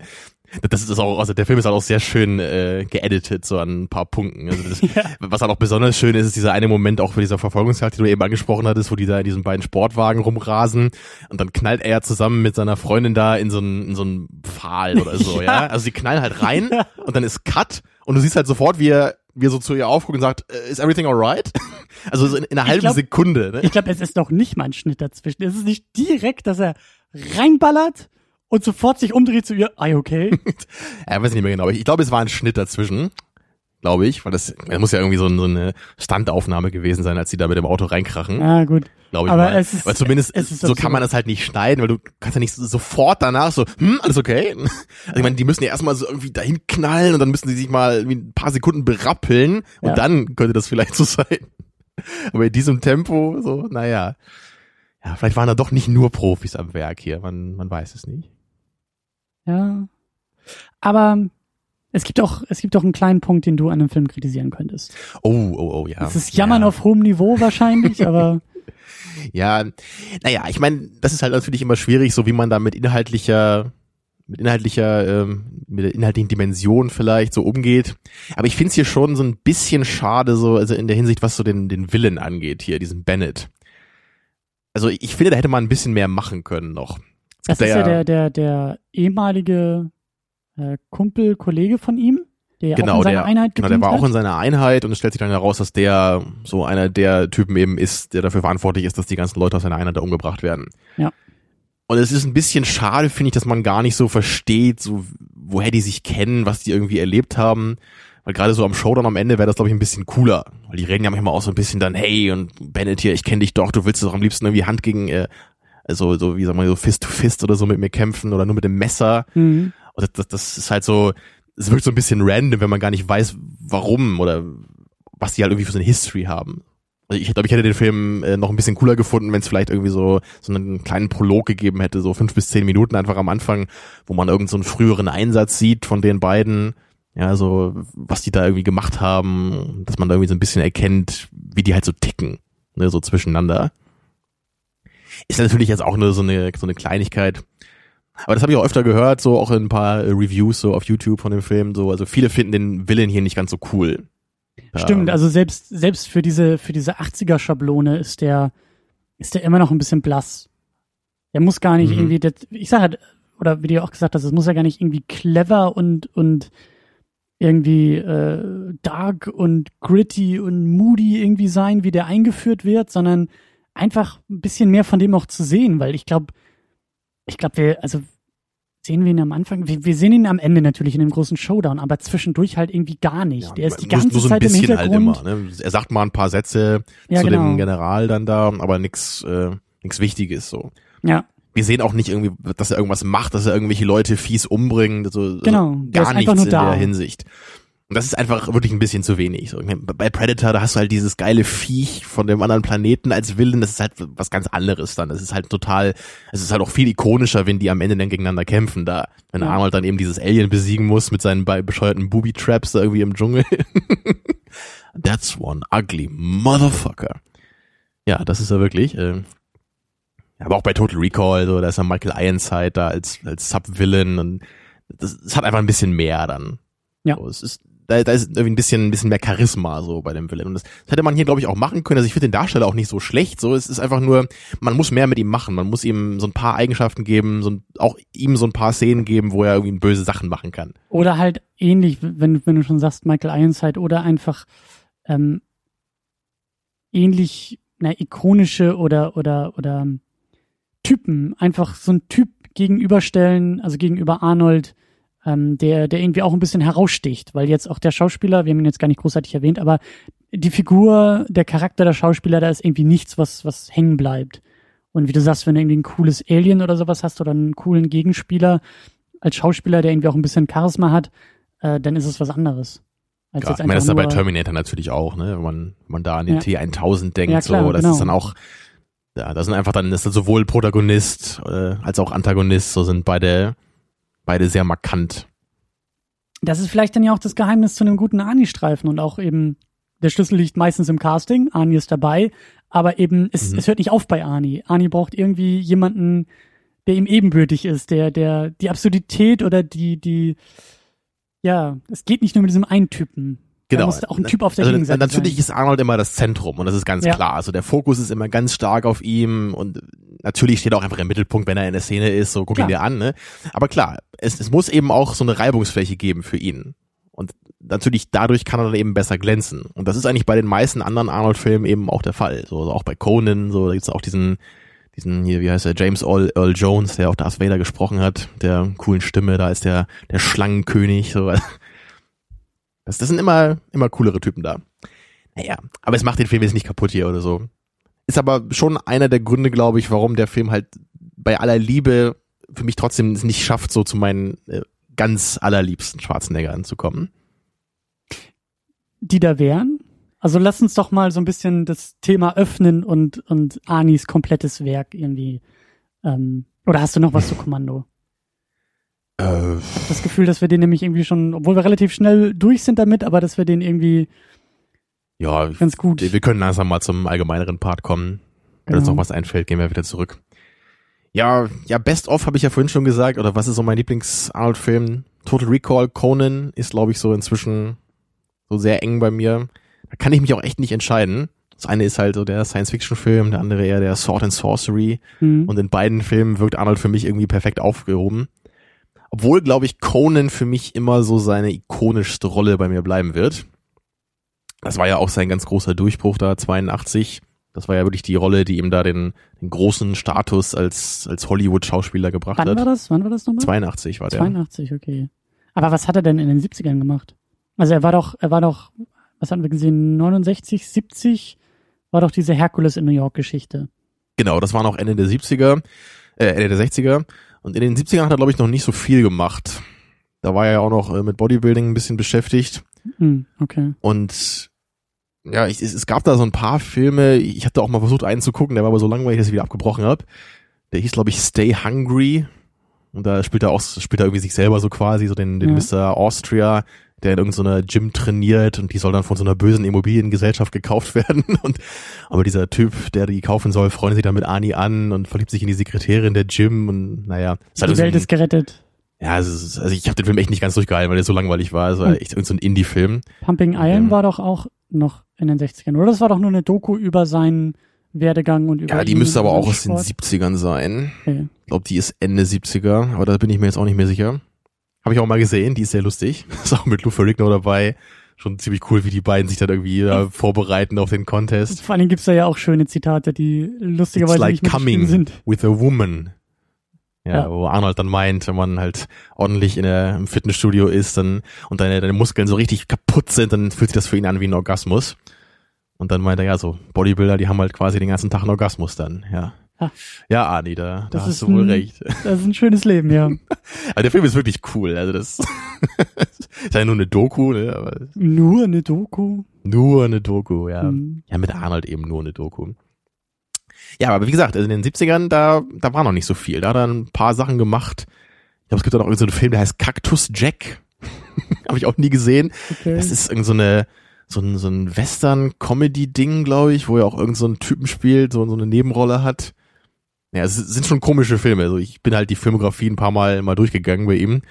Das ist auch, also der Film ist halt auch sehr schön äh, geeditet, so an ein paar Punkten. Also das, Ja. Was halt auch besonders schön ist, ist dieser eine Moment auch für dieser Verfolgungsjagd, die du eben angesprochen hattest, wo die da in diesen beiden Sportwagen rumrasen und dann knallt er ja zusammen mit seiner Freundin da in so einen, in so einen Pfahl oder so, ja. Ja. Also sie knallen halt rein und dann ist Cut und du siehst halt sofort, wie er, wie er so zu ihr aufguckt und sagt, "Äh, is everything alright? Also so in, in einer halben glaub- Sekunde, ne? Ich glaube, es ist noch nicht mal ein Schnitt dazwischen. Es ist nicht direkt, dass er reinballert und sofort sich umdreht zu ihr, I okay? Ja, weiß ich nicht mehr genau. Ich, ich glaube, es war ein Schnitt dazwischen. Glaube ich, weil das, das muss ja irgendwie so, ein- so eine Standaufnahme gewesen sein, als die da mit dem Auto reinkrachen. ah, gut. Glaube ich aber mal. es ist- weil zumindest es ist so kann man das halt nicht schneiden, weil du kannst ja nicht so- sofort danach so, hm, alles okay? Also ich meine, die müssen ja erstmal so irgendwie dahin knallen und dann müssen die sich mal irgendwie ein paar Sekunden berappeln und Ja. dann könnte das vielleicht so sein. Aber in diesem Tempo, so, naja. Ja, vielleicht waren da doch nicht nur Profis am Werk hier, man, man weiß es nicht. Ja. Aber es gibt auch, es gibt auch einen kleinen Punkt, den du an dem Film kritisieren könntest. Oh, oh, oh, ja. Es ist Jammern ja. auf hohem Niveau wahrscheinlich, aber Ja, naja, ich meine, das ist halt natürlich immer schwierig, so wie man da mit inhaltlicher, mit inhaltlicher, ähm, mit der inhaltlichen Dimension vielleicht so umgeht. Aber ich finde es hier schon so ein bisschen schade, so, also in der Hinsicht, was so den, den Willen angeht, hier, diesen Bennett. Also ich finde, da hätte man ein bisschen mehr machen können noch. Das gibt ist ja der, der, der ehemalige äh, Kumpel, Kollege von ihm, der ja auch Genau, in seiner der, Einheit genau, der war auch hat. in seiner Einheit und es stellt sich dann heraus, dass der so einer der Typen eben ist, der dafür verantwortlich ist, dass die ganzen Leute aus seiner Einheit da umgebracht werden. Ja. Und es ist ein bisschen schade, finde ich, dass man gar nicht so versteht, so woher die sich kennen, was die irgendwie erlebt haben. Weil gerade so am Showdown am Ende wäre das, glaube ich, ein bisschen cooler. Weil die reden ja manchmal auch so ein bisschen dann, hey, und Bennett hier, ich kenne dich doch, du willst doch am liebsten irgendwie Hand gegen, äh, also so, wie sagen wir, so Fist to Fist oder so mit mir kämpfen oder nur mit dem Messer. Mhm. Und das, das, das ist halt so, es wirkt so ein bisschen random, wenn man gar nicht weiß, warum oder was die halt irgendwie für so eine History haben. Also ich glaube, ich hätte den Film äh, noch ein bisschen cooler gefunden, wenn es vielleicht irgendwie so so einen kleinen Prolog gegeben hätte, so fünf bis zehn Minuten einfach am Anfang, wo man irgend so einen früheren Einsatz sieht von den beiden, ja, so was die da irgendwie gemacht haben, dass man da irgendwie so ein bisschen erkennt, wie die halt so ticken, ne, so zwischeneinander. Ist natürlich jetzt auch nur so eine so eine Kleinigkeit. Aber das habe ich auch öfter gehört, so auch in ein paar äh, Reviews so auf YouTube von dem Film. So, also viele finden den Villain hier nicht ganz so cool. Stimmt, Ähm, also selbst, selbst für diese, für diese 80er-Schablone ist der, ist der immer noch ein bisschen blass. Der muss gar nicht Mhm. irgendwie, das, ich sag halt, oder wie du auch gesagt hast, es muss ja gar nicht irgendwie clever und, und irgendwie äh, dark und gritty und moody irgendwie sein, wie der eingeführt wird, sondern einfach ein bisschen mehr von dem auch zu sehen, weil ich glaube, ich glaube, wir, also sehen wir ihn am Anfang, wir, wir sehen ihn am Ende natürlich in dem großen Showdown, aber zwischendurch halt irgendwie gar nicht. ja, der ist die nur- ganze nur so ein Zeit im bisschen Hintergrund. Halt immer, ne? Er sagt mal ein paar Sätze Ja, zu genau. dem General dann da, aber nix, äh, nix Wichtiges so. Ja, Wir sehen auch nicht irgendwie, dass er irgendwas macht, dass er irgendwelche Leute fies umbringt, so, Genau, so der ist gar nichts nur in da. der Hinsicht. Und das ist einfach wirklich ein bisschen zu wenig. So, bei Predator, da hast du halt dieses geile Viech von dem anderen Planeten als Villain, das ist halt was ganz anderes dann. Das ist halt total, es ist halt auch viel ikonischer, wenn die am Ende dann gegeneinander kämpfen da. Wenn. Arnold dann eben dieses Alien besiegen muss mit seinen be- bescheuerten Booby-Traps da irgendwie im Dschungel. That's one ugly motherfucker. Ja, das ist er wirklich. Ähm, aber auch bei Total Recall, so, da ist ja Michael Ironside da als, als Sub-Villain und das, das hat einfach ein bisschen mehr dann. Ja. So, es ist, da, da ist irgendwie ein bisschen, ein bisschen mehr Charisma so bei dem Villain. Und das, das hätte man hier, glaube ich, auch machen können. Also ich finde den Darsteller auch nicht so schlecht. So, es ist einfach nur, man muss mehr mit ihm machen. Man muss ihm so ein paar Eigenschaften geben, so ein, auch ihm so ein paar Szenen geben, wo er irgendwie böse Sachen machen kann. Oder halt ähnlich, wenn, wenn du schon sagst, Michael Ironside, oder einfach ähm, ähnlich, na, ikonische oder, oder, oder ähm, Typen, einfach so ein Typ gegenüberstellen, also gegenüber Arnold, ähm, der, der irgendwie auch ein bisschen heraussticht, weil jetzt auch der Schauspieler, wir haben ihn jetzt gar nicht großartig erwähnt, aber die Figur, der Charakter der Schauspieler, da ist irgendwie nichts, was, was hängen bleibt. Und wie du sagst, wenn du irgendwie ein cooles Alien oder sowas hast oder einen coolen Gegenspieler als Schauspieler, der irgendwie auch ein bisschen Charisma hat, äh, dann ist es was anderes. Als Ja, ich meine, das ist ja bei Terminator natürlich auch, ne? Wenn man, wenn man da an den Ja. T1000 denkt, Ja, klar, so, das genau. ist dann auch, ja, das sind einfach dann, das ist sowohl Protagonist äh, als auch Antagonist, so sind beide, beide sehr markant. das ist vielleicht dann ja auch das Geheimnis zu einem guten Ani-Streifen und auch eben der Schlüssel liegt meistens im Casting, Arnie ist dabei, aber eben, es, Mhm. es hört nicht auf bei Arnie. Arnie braucht irgendwie jemanden, der ihm ebenbürtig ist, der, der, die Absurdität oder die, die, ja, es geht nicht nur mit diesem einen Typen. Da muss auch ein Typ auf der also, Gegenseite Natürlich sein. ist Arnold immer das Zentrum und das ist ganz Ja. klar. Also der Fokus ist immer ganz stark auf ihm und natürlich steht er auch einfach im Mittelpunkt, wenn er in der Szene ist, so guck ihn Klar. dir an. Ne? Aber klar, es, es muss eben auch so eine Reibungsfläche geben für ihn. Und natürlich dadurch kann er dann eben besser glänzen. Und das ist eigentlich bei den meisten anderen Arnold-Filmen eben auch der Fall. So also auch bei Conan, so da gibt's auch diesen diesen hier, wie heißt er, James Earl, Earl Jones, der auch Darth Vader gesprochen hat, der coolen Stimme, da ist der der Schlangenkönig, so das, das sind immer, immer coolere Typen da. Naja, aber es macht den Film jetzt nicht kaputt hier oder so. Ist aber schon einer der Gründe, glaube ich, warum der Film halt bei aller Liebe für mich trotzdem es nicht schafft, so zu meinen äh, ganz allerliebsten Schwarzeneggern zu kommen. die da wären? Also lass uns doch mal so ein bisschen das Thema öffnen und, und Anis komplettes Werk irgendwie. Ähm, oder hast du noch was zu Kommando? Äh, das Gefühl, dass wir den nämlich irgendwie schon, obwohl wir relativ schnell durch sind damit, aber dass wir den irgendwie ja, ganz gut. wir können langsam mal zum allgemeineren Part kommen. Wenn uns Genau. noch was einfällt, gehen wir wieder zurück. Ja, ja, Best of habe ich ja vorhin schon gesagt, oder was ist so mein Lieblings-Arnold-Film? Total Recall, Conan ist, glaube ich, so inzwischen so sehr eng bei mir. Da kann ich mich auch echt nicht entscheiden. Das eine ist halt so der Science-Fiction-Film, der andere eher der Sword and Sorcery. Hm. Und in beiden Filmen wirkt Arnold für mich irgendwie perfekt aufgehoben. Obwohl, glaube ich, Conan für mich immer so seine ikonischste Rolle bei mir bleiben wird. Das war ja auch sein ganz großer Durchbruch da, 82. Das war ja wirklich die Rolle, die ihm da den, den großen Status als, als Hollywood-Schauspieler gebracht Wann war hat. das? Wann war das nochmal? 82 war der. 82, okay. Aber was hat er denn in den 70ern gemacht? Also er war doch, er war doch, was hatten wir gesehen, 69, 70 war doch diese Herkules in New York Geschichte. Genau, das war noch Ende der 70er, äh, Ende der 60er. Und in den 70ern hat er, glaube ich, noch nicht so viel gemacht. Da war er ja auch noch äh, mit Bodybuilding ein bisschen beschäftigt. Hm, okay. Und ja, ich, es, es gab da so ein paar Filme, ich hatte auch mal versucht einen zu gucken, der war aber so langweilig, dass ich wieder abgebrochen habe. Der hieß, glaube ich, Stay Hungry. Und da spielt er auch, spielt er irgendwie sich selber so quasi, so den, den Ja. Mr. Austria, der in irgendeiner Gym trainiert und die soll dann von so einer bösen Immobiliengesellschaft gekauft werden. Und aber dieser Typ, der die kaufen soll, freundet sich dann mit Ani an und verliebt sich in die Sekretärin der Gym und naja. Ist halt Die so Welt ein- ist gerettet. ja, ist, also ich habe den Film echt nicht ganz durchgehalten, weil der so langweilig war. Es war Hm. echt so ein Indie-Film. Pumping Iron Ja. war doch auch noch in den 60ern, oder? Das war doch nur eine Doku über seinen Werdegang und über Ja, die müsste aber auch aus den Sport. 70ern sein. Okay. Ich glaube, die ist Ende 70er, aber da bin ich mir jetzt auch nicht mehr sicher. Habe ich auch mal gesehen, die ist sehr lustig. Ist auch mit Lou Ferrigno dabei. Schon ziemlich cool, wie die beiden sich dann irgendwie da vorbereiten auf den Contest. Vor Dingen gibt's da ja auch schöne Zitate, die It's lustigerweise like nicht coming sind. with a woman. Ja, Ja. wo Arnold dann meint, wenn man halt ordentlich in der, im Fitnessstudio ist dann, und deine, deine Muskeln so richtig kaputt sind, dann fühlt sich das für ihn an wie ein Orgasmus. Und dann meint er, ja, so Bodybuilder, die haben halt quasi den ganzen Tag einen Orgasmus dann, ja. Ja, Ani, da, da Das hast ist du wohl ein- recht. Das ist ein schönes Leben, ja. Aber der Film ist wirklich cool. Also das ist ja nur eine Doku, ne? Aber Nur eine Doku. nur eine Doku, ja. Hm. Ja, mit Arnold eben nur eine Doku. Ja, aber wie gesagt, also in den 70ern, da, da war noch nicht so viel. Da hat er ein paar Sachen gemacht. Ich glaube, es gibt auch noch so einen Film, der heißt Cactus Jack. Habe ich auch nie gesehen. Okay. Das ist irgend so eine, so ein, so ein Western-Comedy-Ding, glaube ich, wo er auch irgend so einen Typen spielt, so, so eine Nebenrolle hat. Ja, es sind schon komische Filme. Also ich bin halt die Filmografie ein paar Mal mal durchgegangen bei ihm.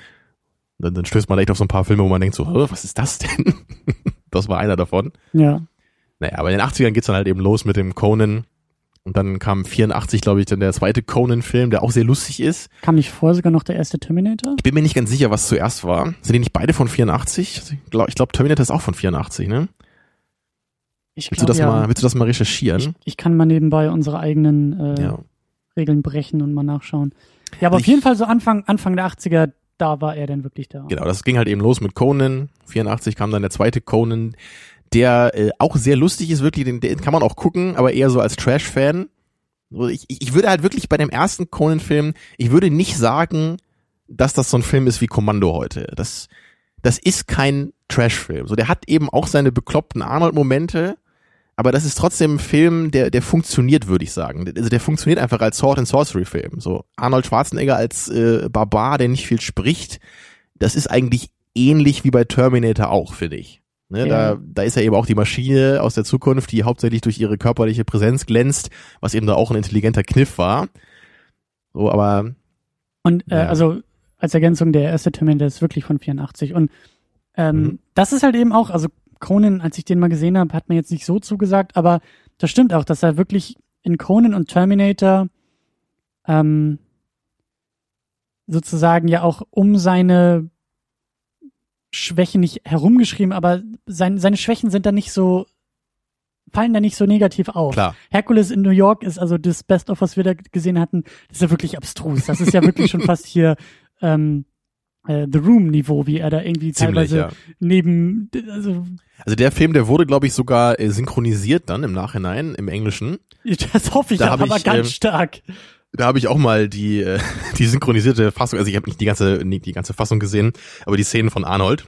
Dann, dann stößt man echt auf so ein paar Filme, wo man denkt so, "Hä, was ist das denn? das war einer davon. ja. Naja, aber in den 80ern geht's dann halt eben los mit dem Conan. Und dann kam 84, glaube ich, dann der zweite Conan-Film, der auch sehr lustig ist. Kam nicht vorher sogar noch der erste Terminator? Ich bin mir nicht ganz sicher, was zuerst war. Sind die nicht beide von 84? Ich glaube, glaub, Terminator ist auch von 84, ne? Ich Willst du das ja. mal, willst du das mal recherchieren? Ich, ich kann mal nebenbei unsere eigenen äh, ja. Regeln brechen und mal nachschauen. Ja, aber Ich- auf jeden Fall so Anfang, Anfang der 80er, da war er dann wirklich da. Genau, das ging halt eben los mit Conan. 84 kam dann der zweite Conan, der äh, auch sehr lustig ist, wirklich, den, den kann man auch gucken, aber eher so als Trash-Fan. Ich ich würde halt wirklich bei dem ersten Conan-Film, ich würde nicht sagen, dass das so ein Film ist wie Kommando heute. Das, das ist kein Trash-Film. So, der hat eben auch seine bekloppten Arnold-Momente, aber das ist trotzdem ein Film, der, der funktioniert, würde ich sagen. Also der funktioniert einfach als Sword and Sorcery-Film. So Arnold Schwarzenegger als äh, Barbar, der nicht viel spricht, das ist eigentlich ähnlich wie bei Terminator auch, finde ich. Ne, Ja. da, da ist ja eben auch die Maschine aus der Zukunft, die hauptsächlich durch ihre körperliche Präsenz glänzt, was eben da auch ein intelligenter Kniff war. So, aber Und äh, Ja. also als Ergänzung, der erste Terminator ist wirklich von 84. Und ähm, Mhm. das ist halt eben auch, also Conan, als ich den mal gesehen habe, hat mir jetzt nicht so zugesagt, aber das stimmt auch, dass er wirklich in Conan und Terminator ähm, sozusagen ja auch um seine Schwächen nicht herumgeschrieben, aber sein, seine Schwächen sind da nicht so, fallen da nicht so negativ auf. klar, Hercules in New York ist also das Best of, was wir da gesehen hatten, das ist ja wirklich abstrus. Das ist ja wirklich schon fast hier ähm, äh, The Room-Niveau, wie er da irgendwie ziemlich, teilweise ja. neben, also Also der Film, der wurde, glaube ich, sogar äh, synchronisiert dann im Nachhinein im Englischen. das hoffe ich Da aber ich, ganz ähm, stark. Da habe ich auch mal die, äh, die synchronisierte Fassung, also ich habe nicht die ganze, nicht die ganze Fassung gesehen, aber die Szenen von Arnold.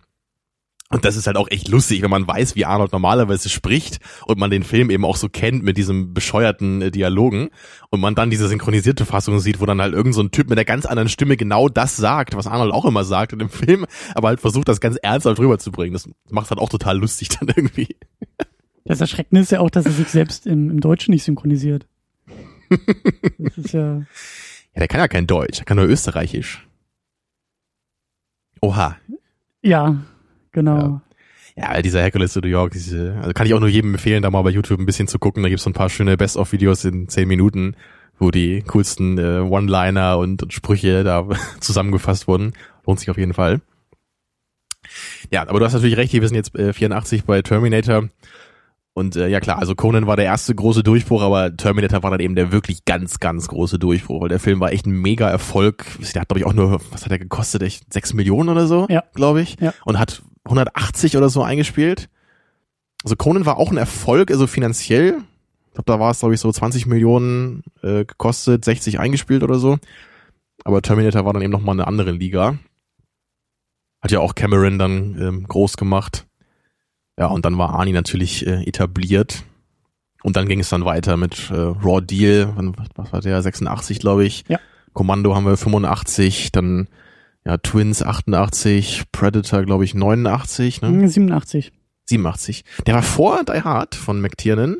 Und das ist halt auch echt lustig, wenn man weiß, wie Arnold normalerweise spricht und man den Film eben auch so kennt mit diesem bescheuerten äh, Dialogen und man dann diese synchronisierte Fassung sieht, wo dann halt irgend so ein Typ mit einer ganz anderen Stimme genau das sagt, was Arnold auch immer sagt in dem Film, aber halt versucht, das ganz ernsthaft rüberzubringen. Das macht halt auch total lustig dann irgendwie. Das Erschreckende ist ja auch, dass er sich selbst im, im Deutschen nicht synchronisiert. Das ist ja, Ja, der kann ja kein Deutsch, der kann nur Österreichisch. Oha. ja, genau. Ja, dieser Hercules in New York, diese, also kann ich auch nur jedem empfehlen, da mal bei YouTube ein bisschen zu gucken. Da gibt's so ein paar schöne Best-of-Videos in zehn Minuten, wo die coolsten äh, One-Liner und, und Sprüche da zusammengefasst wurden. Lohnt sich auf jeden Fall. Ja, aber du hast natürlich recht, wir sind jetzt äh, 84 bei Terminator. Und äh, ja klar, also Conan war der erste große Durchbruch, aber Terminator war dann eben der wirklich ganz, ganz große Durchbruch, weil der Film war echt ein mega Erfolg. Der hat, glaube ich, auch nur, was hat er gekostet? Echt sechs Millionen oder so, Ja. glaube ich. Ja. Und hat 180 oder so eingespielt. Also Conan war auch ein Erfolg, also finanziell. Ich glaube, da war es, glaube ich, so 20 Millionen äh, gekostet, 60 eingespielt oder so. Aber Terminator war dann eben nochmal eine andere Liga. Hat ja auch Cameron dann ähm, groß gemacht. Ja, und dann war Arnie natürlich äh, etabliert. Und dann ging es dann weiter mit äh, Raw Deal, was war der, 86, glaube ich. Ja. Kommando haben wir 85, dann ja Twins 88, Predator, glaube ich, 89, ne? Hm, 87. 87. Der war vor Die Hard von McTiernan.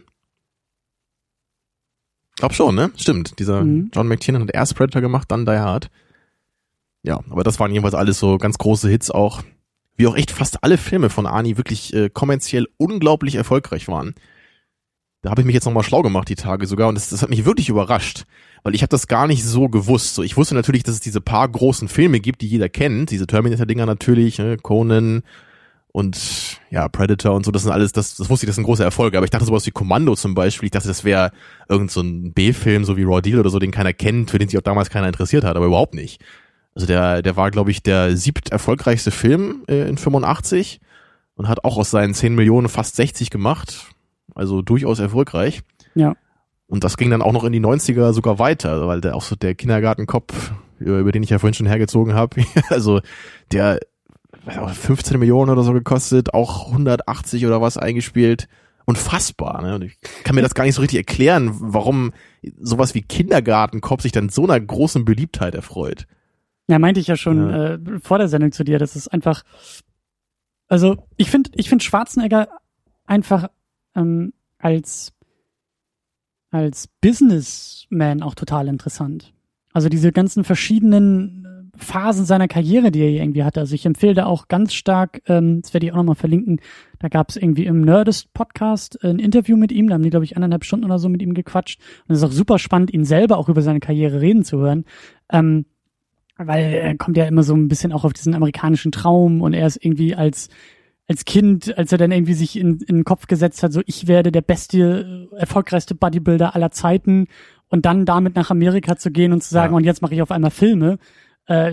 Glaub schon, ne? Stimmt. Dieser Mhm. John McTiernan hat erst Predator gemacht, dann Die Hard. Ja, aber das waren jedenfalls alles so ganz große Hits auch. Wie auch echt fast alle Filme von Arnie wirklich äh, kommerziell unglaublich erfolgreich waren. Da habe ich mich jetzt nochmal schlau gemacht die Tage sogar und das, das hat mich wirklich überrascht, weil ich habe das gar nicht so gewusst. So, ich wusste natürlich, dass es diese paar großen Filme gibt, die jeder kennt, diese Terminator-Dinger natürlich, ne? Conan und ja Predator und so. Das sind alles, das, das wusste ich, das sind große Erfolge. Aber ich dachte sowas wie Kommando zum Beispiel. Ich dachte, das wäre irgend so B-Film, so wie Raw Deal oder so, den keiner kennt, für den sich auch damals keiner interessiert hat, aber überhaupt nicht. Also der, der war, glaube ich, der siebt erfolgreichste Film äh, in 85 und hat auch aus seinen 10 Millionen fast 60 gemacht. Also durchaus erfolgreich. Ja. Und das ging dann auch noch in die 90er sogar weiter, weil der auch so der Kindergartenkopf, über, über den ich ja vorhin schon hergezogen habe, also der weiß auch, 15 Millionen oder so gekostet, auch 180 oder was eingespielt. Unfassbar, ne? Und ich kann mir das gar nicht so richtig erklären, warum sowas wie Kindergartenkopf sich dann so einer großen Beliebtheit erfreut. Ja, meinte ich ja schon Äh, vor der Sendung zu dir, das ist einfach, also ich finde, ich finde Schwarzenegger einfach ähm, als als Businessman auch total interessant. Also diese ganzen verschiedenen äh, Phasen seiner Karriere, die er irgendwie hatte. Also ich empfehle da auch ganz stark, ähm, das werde ich auch nochmal verlinken, da gab es irgendwie im Nerdist-Podcast ein Interview mit ihm, da haben die, glaube ich, anderthalb Stunden oder so mit ihm gequatscht. Und es ist auch super spannend, ihn selber auch über seine Karriere reden zu hören. Ähm, weil er kommt ja immer so ein bisschen auch auf diesen amerikanischen Traum und er ist irgendwie als als Kind, als er dann irgendwie sich in, in den Kopf gesetzt hat, so ich werde der beste, äh, erfolgreichste Bodybuilder aller Zeiten und dann damit nach Amerika zu gehen und zu sagen, Ja. und jetzt mache ich auf einmal Filme. Äh,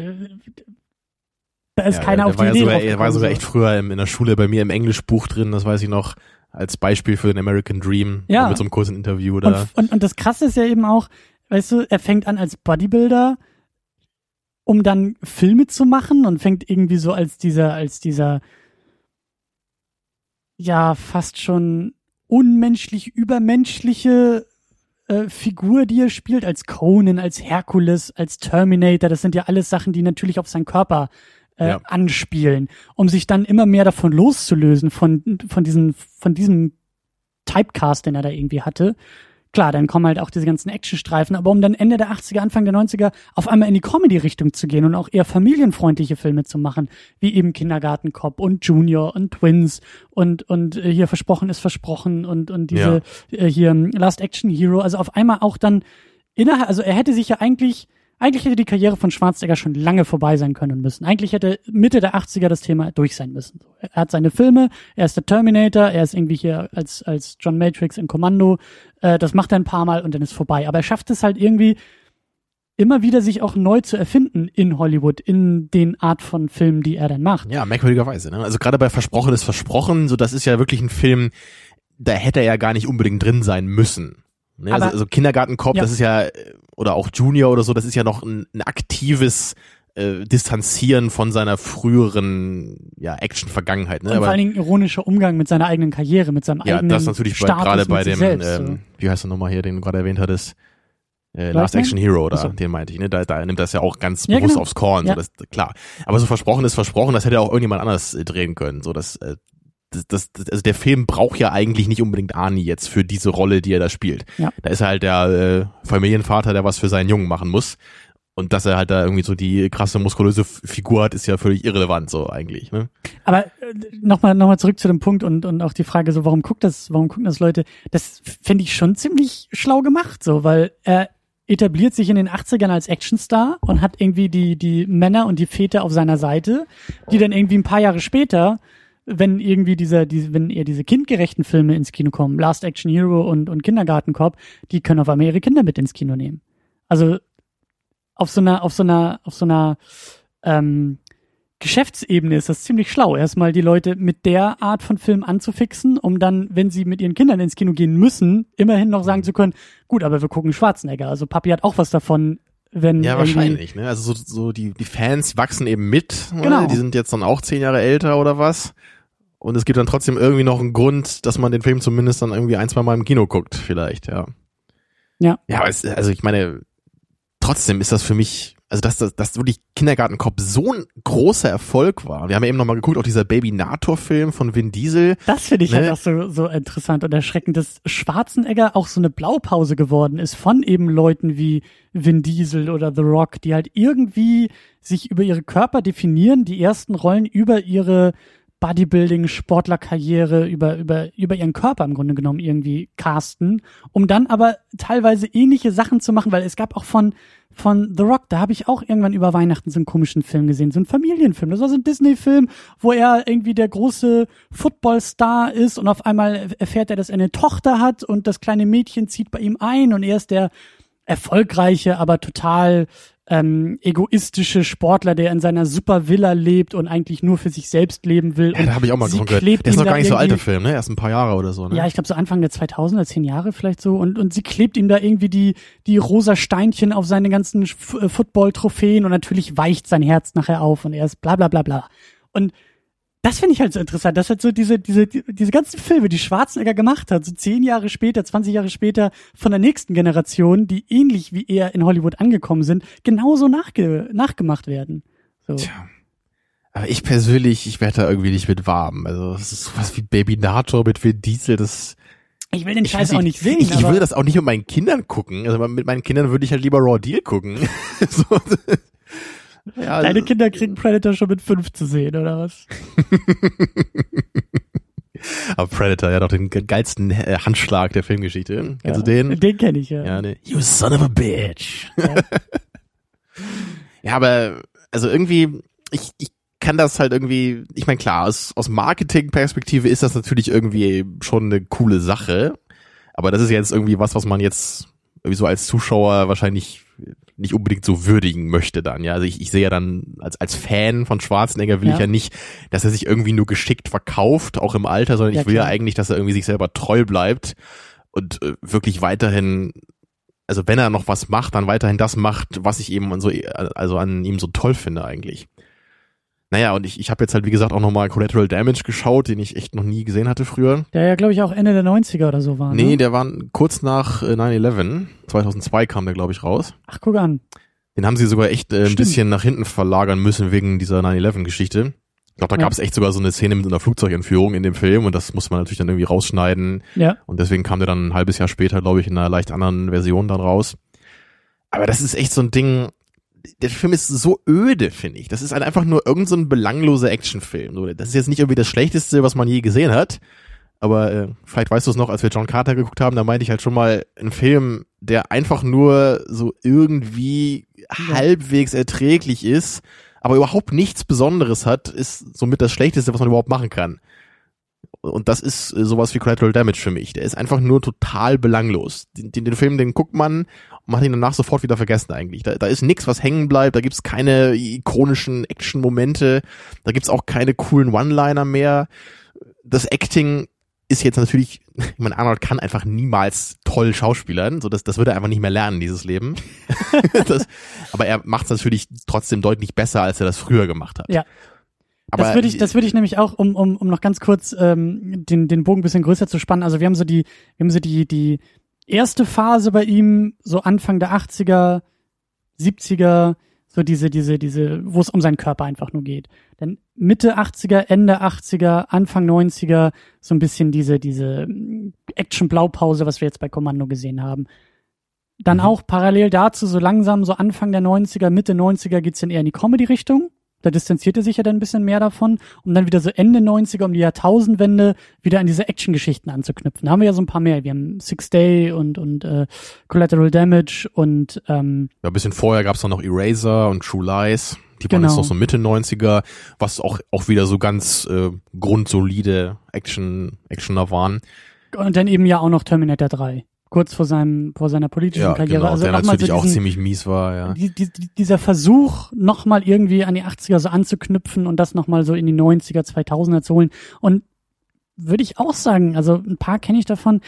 da ist Ja, keiner auf die war Idee ja sogar, Er war sogar echt früher im, in der Schule bei mir im Englischbuch drin, das weiß ich noch, als Beispiel für den American Dream. Ja. Mit so einem kurzen Interview Und, da. und, und das Krasse ist ja eben auch, weißt du, er fängt an als Bodybuilder, um dann Filme zu machen und fängt irgendwie so als dieser, als dieser, ja, fast schon unmenschlich übermenschliche äh, Figur, die er spielt, als Conan, als Herkules, als Terminator. Das sind ja alles Sachen, die natürlich auf seinen Körper äh, Ja. anspielen, um sich dann immer mehr davon loszulösen, von, von, diesen, von diesem Typecast, den er da irgendwie hatte. Klar, dann kommen halt auch diese ganzen Actionstreifen, aber um dann Ende der 80er, Anfang der 90er auf einmal in die Comedy-Richtung zu gehen und auch eher familienfreundliche Filme zu machen, wie eben Kindergartencop und Junior und Twins und, und äh, hier Versprochen ist Versprochen und, und diese äh, hier Last Action Hero, also auf einmal auch dann innerhalb, also er hätte sich ja eigentlich, eigentlich hätte die Karriere von Schwarzenegger schon lange vorbei sein können müssen. Eigentlich hätte Mitte der 80er das Thema durch sein müssen. Er hat seine Filme, er ist der Terminator, er ist irgendwie hier als, als John Matrix in Kommando, äh, das macht er ein paar Mal und dann ist vorbei. Aber er schafft es halt irgendwie immer wieder sich auch neu zu erfinden in Hollywood, in den Art von Filmen, die er dann macht. Ja, merkwürdigerweise. Ne? Also gerade bei Versprochen ist Versprochen, so das ist ja wirklich ein Film, da hätte er ja gar nicht unbedingt drin sein müssen. Ne? Aber- also, also Kindergartencop, Ja. das ist ja, äh, oder auch Junior oder so, das ist ja noch ein, ein aktives äh, Distanzieren von seiner früheren ja, Action-Vergangenheit. Ne? Und vor allen Dingen ironischer Umgang mit seiner eigenen Karriere, mit seinem ja, eigenen das natürlich bei, gerade bei dem, selbst, so. ähm, wie heißt der nochmal hier, den du gerade erwähnt hattest? Äh? Last Action Hero, Ach so. den meinte ich, ne? Da, da nimmt das ja auch ganz Ja, bewusst genau. aufs Korn, Ja. so das klar. Aber so versprochen ist versprochen, das hätte auch irgendjemand anders äh, drehen können. So das, äh, das, das, also der Film braucht ja eigentlich nicht unbedingt Arnie jetzt für diese Rolle, die er da spielt. Ja. Da ist er halt der äh, Familienvater, der was für seinen Jungen machen muss. Und dass er halt da irgendwie so die krasse muskulöse Figur hat, ist ja völlig irrelevant so eigentlich. Ne? Aber äh, nochmal noch mal zurück zu dem Punkt und, und auch die Frage so, warum guckt das, warum gucken das Leute? Das finde ich schon ziemlich schlau gemacht, so, weil er etabliert sich in den 80ern als Actionstar und hat irgendwie die, die Männer und die Väter auf seiner Seite, die dann irgendwie ein paar Jahre später, wenn irgendwie dieser, die, wenn eher diese kindgerechten Filme ins Kino kommen, Last Action Hero und, und Kindergartencop, die können auf einmal ihre Kinder mit ins Kino nehmen. Also auf so einer, auf so einer, auf so einer ähm, Geschäftsebene ist das ziemlich schlau, erstmal die Leute mit der Art von Film anzufixen, um dann, wenn sie mit ihren Kindern ins Kino gehen müssen, immerhin noch sagen zu können, gut, aber wir gucken Schwarzenegger. Also Papi hat auch was davon, wenn Ja, wahrscheinlich. Ne? Also so, so die, die Fans wachsen eben mit. ne? Genau. Die sind jetzt dann auch zehn Jahre älter oder was. Und es gibt dann trotzdem irgendwie noch einen Grund, dass man den Film zumindest dann irgendwie ein, zwei Mal im Kino guckt, vielleicht, ja. Ja. Ja, es, also ich meine, trotzdem ist das für mich, also dass das, dass wirklich Kindergartenkopf so ein großer Erfolg war. Wir haben ja eben nochmal geguckt, auch dieser Baby Nator-Film von Vin Diesel. Das finde ich Ne? halt auch so, so interessant und erschreckend, dass Schwarzenegger auch so eine Blaupause geworden ist von eben Leuten wie Vin Diesel oder The Rock, die halt irgendwie sich über ihre Körper definieren, die ersten Rollen über ihre Bodybuilding, Sportlerkarriere, über, über, über ihren Körper im Grunde genommen irgendwie casten, um dann aber teilweise ähnliche Sachen zu machen, weil es gab auch von, von The Rock, da habe ich auch irgendwann über Weihnachten so einen komischen Film gesehen, so einen Familienfilm. Das war so ein Disney-Film, wo er irgendwie der große Footballstar ist und auf einmal erfährt er, dass er eine Tochter hat und das kleine Mädchen zieht bei ihm ein und er ist der erfolgreiche, aber total ähm, egoistische Sportler, der in seiner super Villa lebt und eigentlich nur für sich selbst leben will. Ja, und da habe ich auch mal gehört. Der ist noch gar nicht so alter Film, ne? Erst ein paar Jahre oder so, ne? ja, ich glaube so Anfang der 2000er, zehn Jahre vielleicht so. Und, und sie klebt ihm da irgendwie die, die rosa Steinchen auf seine ganzen äh, Football-Trophäen und natürlich weicht sein Herz nachher auf und er ist bla bla bla bla. Und das finde ich halt so interessant, dass halt so diese, diese, die- diese ganzen Filme, die Schwarzenegger gemacht hat, so zehn Jahre später, 20 Jahre später von der nächsten Generation, die ähnlich wie er in Hollywood angekommen sind, genauso nachge nachgemacht werden. So. Tja. Aber ich persönlich, ich werde da irgendwie nicht mit warm. Also es ist sowas wie Baby Nator mit Vin Diesel, das Ich will den ich Scheiß auch nicht sehen, Ich, ich würde das auch nicht mit meinen Kindern gucken. Also mit meinen Kindern würde ich halt lieber Raw Deal gucken. so. Ja, deine Kinder kriegen Predator schon mit fünf zu sehen, oder was? aber Predator, ja doch den ge- geilsten äh, Handschlag der Filmgeschichte. Kennst du den? Den kenne ich, ja. Ja, ne. You son of a bitch. Ja. Ja, aber also irgendwie, ich, ich kann das halt irgendwie, ich meine klar, aus, aus Marketing-Perspektive ist das natürlich irgendwie schon eine coole Sache. Aber das ist jetzt irgendwie was, was man jetzt irgendwie so als Zuschauer wahrscheinlich nicht unbedingt so würdigen möchte dann. Ja, also ich, ich sehe ja dann als als Fan von Schwarzenegger will Ja. ich ja nicht, dass er sich irgendwie nur geschickt verkauft, auch im Alter, sondern Ja, ich will ja klar. eigentlich, dass er irgendwie sich selber treu bleibt und äh, wirklich weiterhin also wenn er noch was macht, dann weiterhin das macht, was ich eben so, also an ihm so toll finde eigentlich. Naja, und ich, ich habe jetzt halt, wie gesagt, auch nochmal Collateral Damage geschaut, den ich echt noch nie gesehen hatte früher. Der ja, glaube ich, auch Ende der 90er oder so war. Nee, ne? der war kurz nach äh, 9-11, 2002 kam der, glaube ich, raus. Ach, guck an. Den haben sie sogar echt äh, ein bisschen nach hinten verlagern müssen wegen dieser 9-11-Geschichte. Ich glaube, da Ja. gab es echt sogar so eine Szene mit einer Flugzeugentführung in dem Film und das muss man natürlich dann irgendwie rausschneiden. Ja. Und deswegen kam der dann ein halbes Jahr später, glaube ich, in einer leicht anderen Version dann raus. Aber das ist echt so ein Ding, der Film ist so öde, finde ich. Das ist halt einfach nur irgend so ein belangloser Actionfilm. Das ist jetzt nicht irgendwie das Schlechteste, was man je gesehen hat. Aber äh, vielleicht weißt du es noch, als wir John Carter geguckt haben, da meinte ich halt schon mal, ein Film, der einfach nur so irgendwie halbwegs erträglich ist, aber überhaupt nichts Besonderes hat, ist somit das Schlechteste, was man überhaupt machen kann. Und das ist äh, sowas wie Collateral Damage für mich. Der ist einfach nur total belanglos. Den, den, den Film, den guckt man und man hat ihn danach sofort wieder vergessen eigentlich. Da, da ist nichts, was hängen bleibt. Da gibt's keine ikonischen Action-Momente. Da gibt's auch keine coolen One-Liner mehr. Das Acting ist jetzt natürlich, ich meine, Arnold kann einfach niemals toll schauspielern, so das, das wird er einfach nicht mehr lernen, dieses Leben. das, aber er macht es natürlich trotzdem deutlich besser, als er das früher gemacht hat. Ja. Aber das würde ich, das würde ich nämlich auch, um, um, um noch ganz kurz ähm, den, den Bogen ein bisschen größer zu spannen. Also wir haben so die, wir haben so die, die erste Phase bei ihm, so Anfang der 80er, 70er, so diese, diese, diese, wo es um seinen Körper einfach nur geht. Dann Mitte 80er, Ende 80er, Anfang 90er, so ein bisschen diese, diese Action-Blaupause, was wir jetzt bei Kommando gesehen haben. Dann Mhm. auch parallel dazu, so langsam, so Anfang der 90er, Mitte 90er geht's dann eher in die Comedy-Richtung. Da distanziert er sich ja dann ein bisschen mehr davon, um dann wieder so Ende 90er, um die Jahrtausendwende, wieder an diese Action-Geschichten anzuknüpfen. Da haben wir ja so ein paar mehr. Wir haben Six Day und, und äh, Collateral Damage und ähm, Ja, ein bisschen vorher gab's dann noch Eraser und True Lies. Die waren Genau. jetzt noch so Mitte 90er, was auch, auch wieder so ganz äh, grundsolide Action, Actioner waren. und dann eben ja auch noch Terminator 3. Kurz vor seinem, vor seiner politischen Ja, Karriere. genau, also der natürlich so auch diesen, ziemlich mies war, ja. die, die, dieser Versuch, nochmal irgendwie an die 80er so anzuknüpfen und das nochmal so in die 90er, 2000er zu holen. Und würde ich auch sagen, also ein paar kenne ich davon.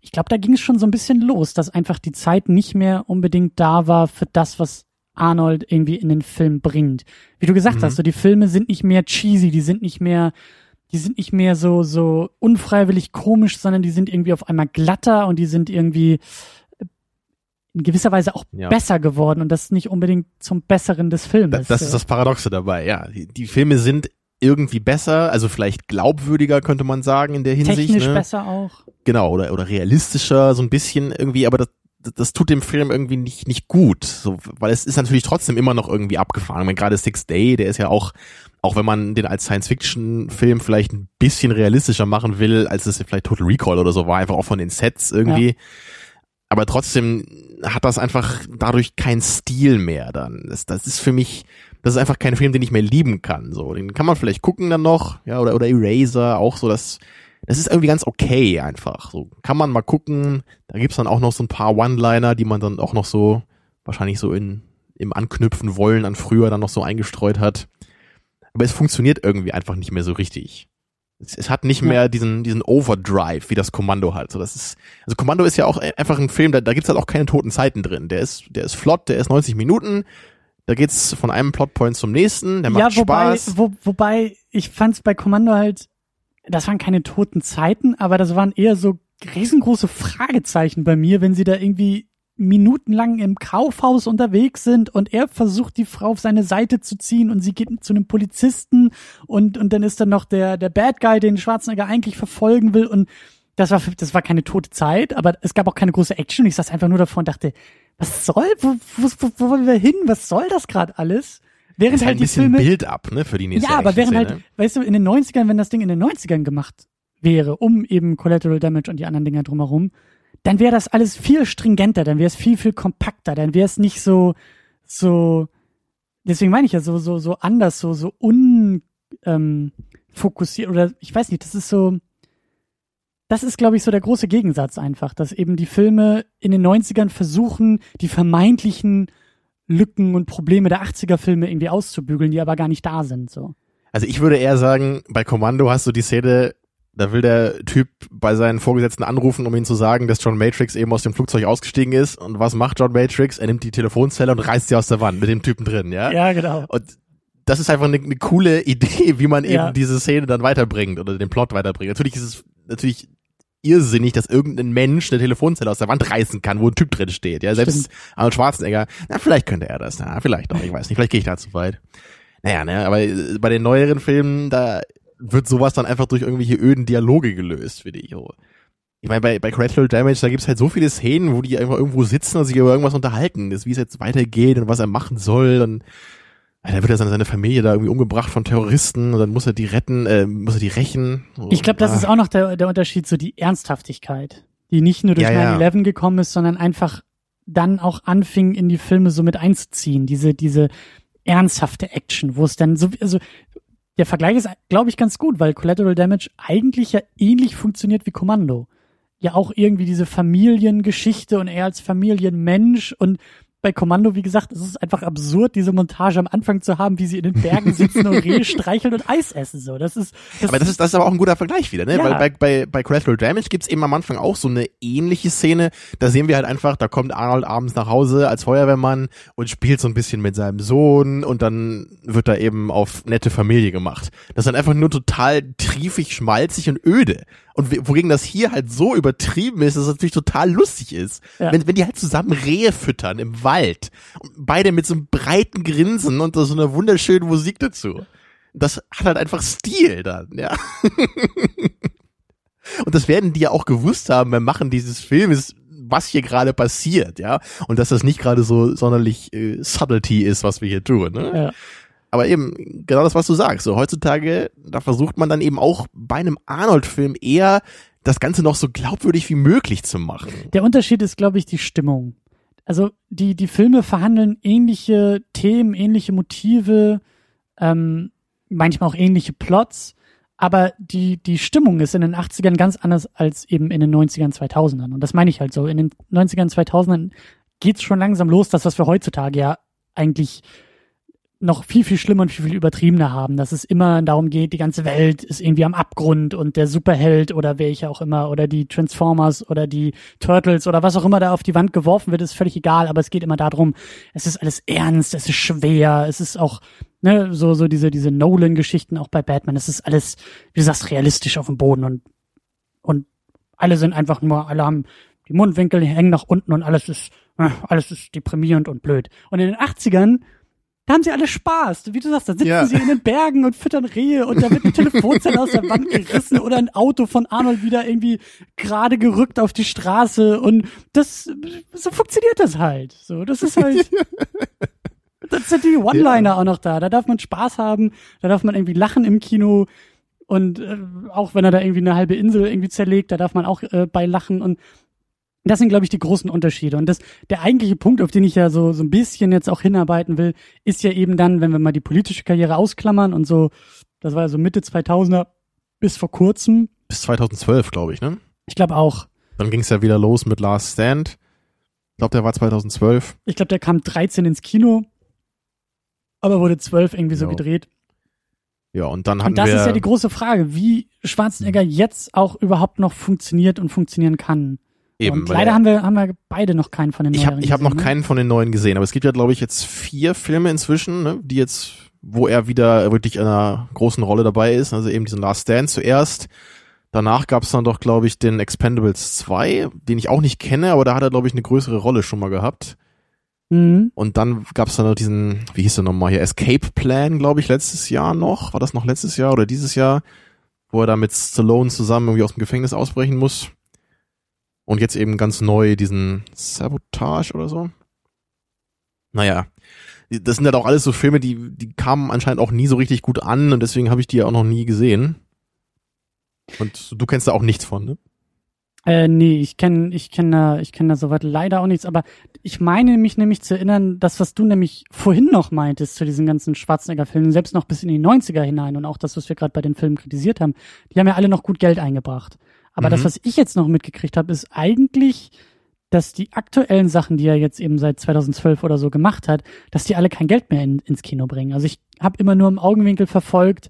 Ich glaube, da ging es schon so ein bisschen los, dass einfach die Zeit nicht mehr unbedingt da war für das, was Arnold irgendwie in den Film bringt. Wie du gesagt Mhm. hast, so die Filme sind nicht mehr cheesy, die sind nicht mehr, die sind nicht mehr so, so unfreiwillig komisch, sondern die sind irgendwie auf einmal glatter und die sind irgendwie äh, in gewisser Weise auch Ja. besser geworden und das nicht unbedingt zum Besseren des Filmes. Das, das ist das Paradoxe dabei, ja. Die, die Filme sind irgendwie besser, also vielleicht glaubwürdiger, könnte man sagen, in der Hinsicht. Technisch ne? besser auch. Genau, oder, oder realistischer, so ein bisschen irgendwie, aber das, das tut dem Film irgendwie nicht, nicht gut, so, weil es ist natürlich trotzdem immer noch irgendwie abgefahren. Ich meine, gerade Six Day, der ist ja auch, auch wenn man den als Science-Fiction-Film vielleicht ein bisschen realistischer machen will, als es vielleicht Total Recall oder so war, einfach auch von den Sets irgendwie. Aber trotzdem hat das einfach dadurch keinen Stil mehr dann. Das, das ist für mich, das ist einfach kein Film, den ich mehr lieben kann. So, den kann man vielleicht gucken dann noch, ja, oder, oder Eraser, auch so, das, das ist irgendwie ganz okay einfach. So kann man mal gucken. Da gibt's dann auch noch so ein paar One-Liner, die man dann auch noch so wahrscheinlich so in im Anknüpfen wollen an früher dann noch so eingestreut hat. Aber es funktioniert irgendwie einfach nicht mehr so richtig. Es, es hat nicht Ja. mehr diesen diesen Overdrive, wie das Kommando hat. So das ist also Kommando ist ja auch einfach ein Film, da, da gibt's halt auch keine toten Zeiten drin. Der ist der ist flott, der ist 90 Minuten. Da geht's von einem Plotpoint zum nächsten, der macht ja, wobei, Spaß. wo, wobei ich fand's bei Kommando halt, das waren keine toten Zeiten, aber das waren eher so riesengroße Fragezeichen bei mir, wenn sie da irgendwie minutenlang im Kaufhaus unterwegs sind und er versucht, die Frau auf seine Seite zu ziehen und sie geht zu einem Polizisten und, und dann ist dann noch der, der Bad Guy, den Schwarzenegger eigentlich verfolgen will und das war, das war keine tote Zeit, aber es gab auch keine große Action. Ich saß einfach nur davor und dachte, was soll, wo, wo, wo, wo wollen wir hin? Was soll das gerade alles? Während ist halt halt ein die bisschen Filme, Bild ab, ne, für die nächste ja, aber während halt, Action-Szene. weißt du, in den 90ern, wenn das Ding in den 90ern gemacht wäre, um eben Collateral Damage und die anderen Dinger drumherum, dann wäre das alles viel stringenter, dann wäre es viel, viel kompakter, dann wäre es nicht so, so, deswegen meine ich ja so, so, so anders, so, so un, ähm, oder ich weiß nicht, das ist so, das ist, glaube ich, so der große Gegensatz einfach, dass eben die Filme in den 90ern versuchen, die vermeintlichen Lücken und Probleme der 80er Filme irgendwie auszubügeln, die aber gar nicht da sind, so. Also ich würde eher sagen, bei Kommando hast du die Szene, da will der Typ bei seinen Vorgesetzten anrufen, um ihm zu sagen, dass John Matrix eben aus dem Flugzeug ausgestiegen ist. Und was macht John Matrix? Er nimmt die Telefonzelle und reißt sie aus der Wand mit dem Typen drin, ja? Ja, genau. Und das ist einfach eine, eine coole Idee, wie man eben Ja. diese Szene dann weiterbringt oder den Plot weiterbringt. Natürlich ist es, natürlich irrsinnig, dass irgendein Mensch eine Telefonzelle aus der Wand reißen kann, wo ein Typ drin steht. Ja, selbst Stimmt. Arnold Schwarzenegger, na, vielleicht könnte er das, na, vielleicht auch, ich weiß nicht, vielleicht gehe ich da zu weit. Naja, ne, aber äh, bei den neueren Filmen, da wird sowas dann einfach durch irgendwelche öden Dialoge gelöst, finde ich. Ich meine, bei, bei Collateral Damage, da gibt's halt so viele Szenen, wo die einfach irgendwo sitzen und sich über irgendwas unterhalten, das, wie es jetzt weitergeht und was er machen soll und da wird er seine, seine Familie da irgendwie umgebracht von Terroristen und dann muss er die retten, äh, muss er die rächen. Ich glaube, das Ah. ist auch noch der, der Unterschied, so die Ernsthaftigkeit, die nicht nur durch Ja, ja. 9-11 gekommen ist, sondern einfach dann auch anfing, in die Filme so mit einzuziehen. Diese, diese ernsthafte Action, wo es dann so, also der Vergleich ist, glaube ich, ganz gut, weil Collateral Damage eigentlich ja ähnlich funktioniert wie Kommando. Ja auch irgendwie diese Familiengeschichte und er als Familienmensch und bei Kommando, wie gesagt, es ist einfach absurd, diese Montage am Anfang zu haben, wie sie in den Bergen sitzen und Rehe streicheln und Eis essen, so. Das ist, das aber das ist, das ist aber auch ein guter Vergleich wieder, ne? Ja. Weil bei, bei, bei Collateral Damage gibt's eben am Anfang auch so eine ähnliche Szene. Da sehen wir halt einfach, da kommt Arnold abends nach Hause als Feuerwehrmann und spielt so ein bisschen mit seinem Sohn und dann wird da eben auf nette Familie gemacht. Das ist dann einfach nur total triefig, schmalzig und öde. Und wogegen das hier halt so übertrieben ist, dass es natürlich total lustig ist. Ja. Wenn, wenn die halt zusammen Rehe füttern im Wald. Und beide mit so einem breiten Grinsen und so einer wunderschönen Musik dazu. Das hat halt einfach Stil dann, ja. Und das werden die ja auch gewusst haben beim Machen dieses Filmes, was hier gerade passiert, ja. Und dass das nicht gerade so sonderlich äh, Subtlety ist, was wir hier tun, ne? Ja. Aber eben, genau das, was du sagst. So heutzutage, da versucht man dann eben auch bei einem Arnold-Film eher das Ganze noch so glaubwürdig wie möglich zu machen. Der Unterschied ist, glaube ich, die Stimmung. Also die, die Filme verhandeln ähnliche Themen, ähnliche Motive, ähm, manchmal auch ähnliche Plots, aber die, die Stimmung ist in den 80ern ganz anders als eben in den 90ern, 2000ern. Und das meine ich halt so. In den 90ern, 2000ern geht's schon langsam los, das, was wir heutzutage ja eigentlich noch viel, viel schlimmer und viel, viel übertriebener haben, dass es immer darum geht, die ganze Welt ist irgendwie am Abgrund und der Superheld oder welcher auch immer oder die Transformers oder die Turtles oder was auch immer da auf die Wand geworfen wird, ist völlig egal, aber es geht immer darum, es ist alles ernst, es ist schwer, es ist auch, ne, so, so diese, diese Nolan-Geschichten auch bei Batman, es ist alles, wie du sagst, realistisch auf dem Boden und, und alle sind einfach nur, alle haben die Mundwinkel hängen nach unten und alles ist, äh, alles ist deprimierend und blöd. Und in den 80ern, da haben sie alle Spaß. Wie du sagst, da sitzen Ja. sie in den Bergen und füttern Rehe und da wird eine Telefonzelle aus der Wand gerissen oder ein Auto von Arnold wieder irgendwie gerade gerückt auf die Straße und das, so funktioniert das halt. So, das ist halt, das sind die One-Liner auch noch da. Da darf man Spaß haben, da darf man irgendwie lachen im Kino und äh, auch wenn er da irgendwie eine halbe Insel irgendwie zerlegt, da darf man auch äh, bei lachen und das sind, glaube ich, die großen Unterschiede. Und das, der eigentliche Punkt, auf den ich ja so, so ein bisschen jetzt auch hinarbeiten will, ist ja eben dann, wenn wir mal die politische Karriere ausklammern und so, das war ja so Mitte 2000er bis vor kurzem. Bis 2012, glaube ich, ne? Ich glaube auch. Dann ging es ja wieder los mit Last Stand. Ich glaube, der war 2012. Ich glaube, der kam 13 ins Kino, aber wurde 12 irgendwie so Ja. gedreht. Ja, und dann hatten Und das wir ist ja die große Frage, wie Schwarzenegger jetzt auch überhaupt noch funktioniert und funktionieren kann. Eben. und leider er- haben wir, haben wir beide noch keinen von den ich habe neueren ich hab noch ne? keinen von den neuen gesehen, aber es gibt ja, glaube ich, jetzt vier Filme inzwischen, ne, die jetzt, wo er wieder wirklich in einer großen Rolle dabei ist. Also eben diesen Last Stand zuerst. Danach gab es dann doch, glaube ich, den Expendables 2, den ich auch nicht kenne, aber da hat er, glaube ich, eine größere Rolle schon mal gehabt. Mhm. Und dann gab es dann noch diesen, wie hieß der nochmal hier, Escape Plan, glaube ich, letztes Jahr noch. War das noch letztes Jahr oder dieses Jahr? Wo er da mit Stallone zusammen irgendwie aus dem Gefängnis ausbrechen muss. Und jetzt eben ganz neu diesen Sabotage oder so. Naja, das sind halt auch alles so Filme, die, die kamen anscheinend auch nie so richtig gut an und deswegen habe ich die ja auch noch nie gesehen. Und du kennst da auch nichts von, ne? Äh, nee, ich kenne ich kenn da, ich kenn da soweit leider auch nichts, aber ich meine mich nämlich zu erinnern, das, was du nämlich vorhin noch meintest zu diesen ganzen Schwarzenegger-Filmen, selbst noch bis in die 90er hinein und auch das, was wir gerade bei den Filmen kritisiert haben, die haben ja alle noch gut Geld eingebracht. Aber Mhm. das, was ich jetzt noch mitgekriegt habe, ist eigentlich, dass die aktuellen Sachen, die er jetzt eben seit 2012 oder so gemacht hat, dass die alle kein Geld mehr in, ins Kino bringen. Also ich habe immer nur im Augenwinkel verfolgt,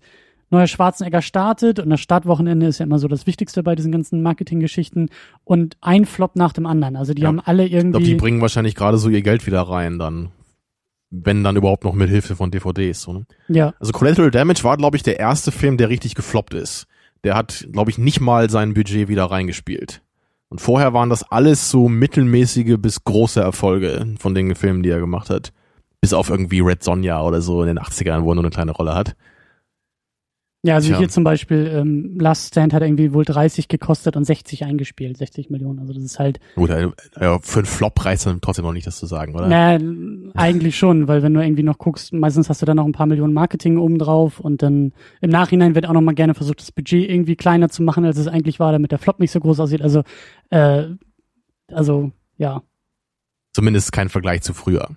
neuer Schwarzenegger startet und das Startwochenende ist ja immer so das Wichtigste bei diesen ganzen Marketinggeschichten und ein Flop nach dem anderen. Also die Ja. haben alle Ich glaube, irgendwie. die bringen wahrscheinlich gerade so ihr Geld wieder rein dann. Wenn dann überhaupt noch mit Hilfe von DVDs. So, ne? ja, Also Collateral Damage war, glaube ich, der erste Film, der richtig gefloppt ist. Der hat, glaube ich, nicht mal sein Budget wieder reingespielt. Und vorher waren das alles so mittelmäßige bis große Erfolge von den Filmen, die er gemacht hat. Bis auf irgendwie Red Sonja oder so in den 80ern, wo er nur eine kleine Rolle hat. Ja, also Tja. hier zum Beispiel ähm, Last Stand hat irgendwie wohl 30 gekostet und 60 eingespielt, 60 Millionen. Also das ist halt, Gut, ja, für einen Flop reicht dann trotzdem noch nicht, das zu sagen, oder? naja, eigentlich schon, weil wenn du irgendwie noch guckst, meistens hast du dann noch ein paar Millionen Marketing oben drauf und dann im Nachhinein wird auch noch mal gerne versucht, das Budget irgendwie kleiner zu machen, als es eigentlich war, damit der Flop nicht so groß aussieht. Also, äh, also ja, Zumindest kein Vergleich zu früher.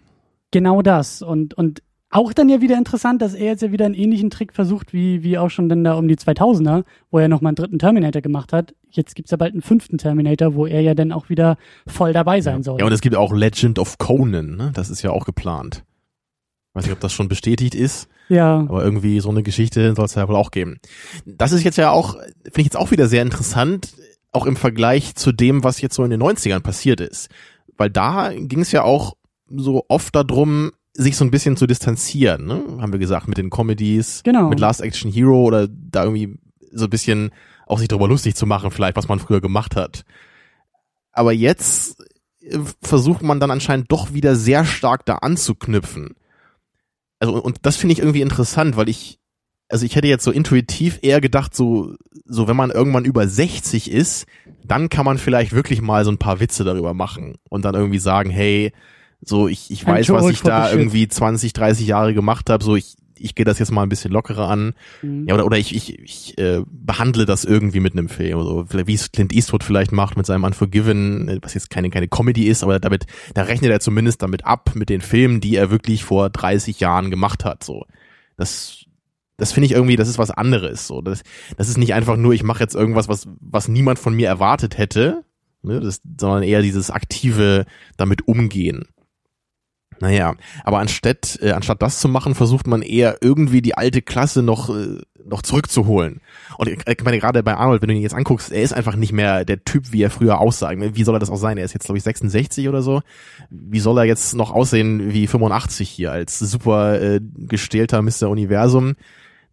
genau das. Und, und auch dann ja wieder interessant, dass er jetzt ja wieder einen ähnlichen Trick versucht, wie, wie auch schon dann da um die 2000er, wo er nochmal einen dritten Terminator gemacht hat. Jetzt gibt's ja bald einen fünften Terminator, wo er ja dann auch wieder voll dabei sein soll. Ja, und es gibt auch Legend of Conan, ne? Das ist ja auch geplant. Weiß nicht, ob das schon bestätigt ist, ja. aber irgendwie so eine Geschichte soll es ja wohl auch geben. Das ist jetzt ja auch, finde ich jetzt auch wieder sehr interessant, auch im Vergleich zu dem, was jetzt so in den 90ern passiert ist. Weil da ging es ja auch so oft darum, sich so ein bisschen zu distanzieren, ne? haben wir gesagt, mit den Comedies, Genau. mit Last Action Hero oder da irgendwie so ein bisschen auch sich darüber lustig zu machen, vielleicht, was man früher gemacht hat. Aber jetzt äh, versucht man dann anscheinend doch wieder sehr stark da anzuknüpfen. Also, und das finde ich irgendwie interessant, weil ich, also ich hätte jetzt so intuitiv eher gedacht, so, so wenn man irgendwann über 60 ist, dann kann man vielleicht wirklich mal so ein paar Witze darüber machen und dann irgendwie sagen, hey, so ich, ich weiß, was ich da irgendwie 20, 30 Jahre gemacht habe, so ich, ich gehe das jetzt mal ein bisschen lockerer an. Mhm. Ja, oder, oder ich, ich, ich äh, behandle das irgendwie mit einem Film. So, wie es Clint Eastwood vielleicht macht mit seinem Unforgiven, was jetzt keine, keine Comedy ist, aber damit, da rechnet er zumindest damit ab, mit den Filmen, die er wirklich vor 30 Jahren gemacht hat. So. Das, das finde ich irgendwie, das ist was anderes. So. Das, das ist nicht einfach nur, ich mache jetzt irgendwas, was, was niemand von mir erwartet hätte, ne, das, sondern eher dieses aktive damit umgehen. Naja, aber anstatt, äh, anstatt das zu machen, versucht man eher irgendwie die alte Klasse noch, äh, noch zurückzuholen. Und ich meine, gerade bei Arnold, wenn du ihn jetzt anguckst, er ist einfach nicht mehr der Typ, wie er früher aussah. Wie soll er das auch sein? Er ist jetzt, glaube ich, 66 oder so. Wie soll er jetzt noch aussehen wie 85 hier als super äh, gestählter Mr. Universum?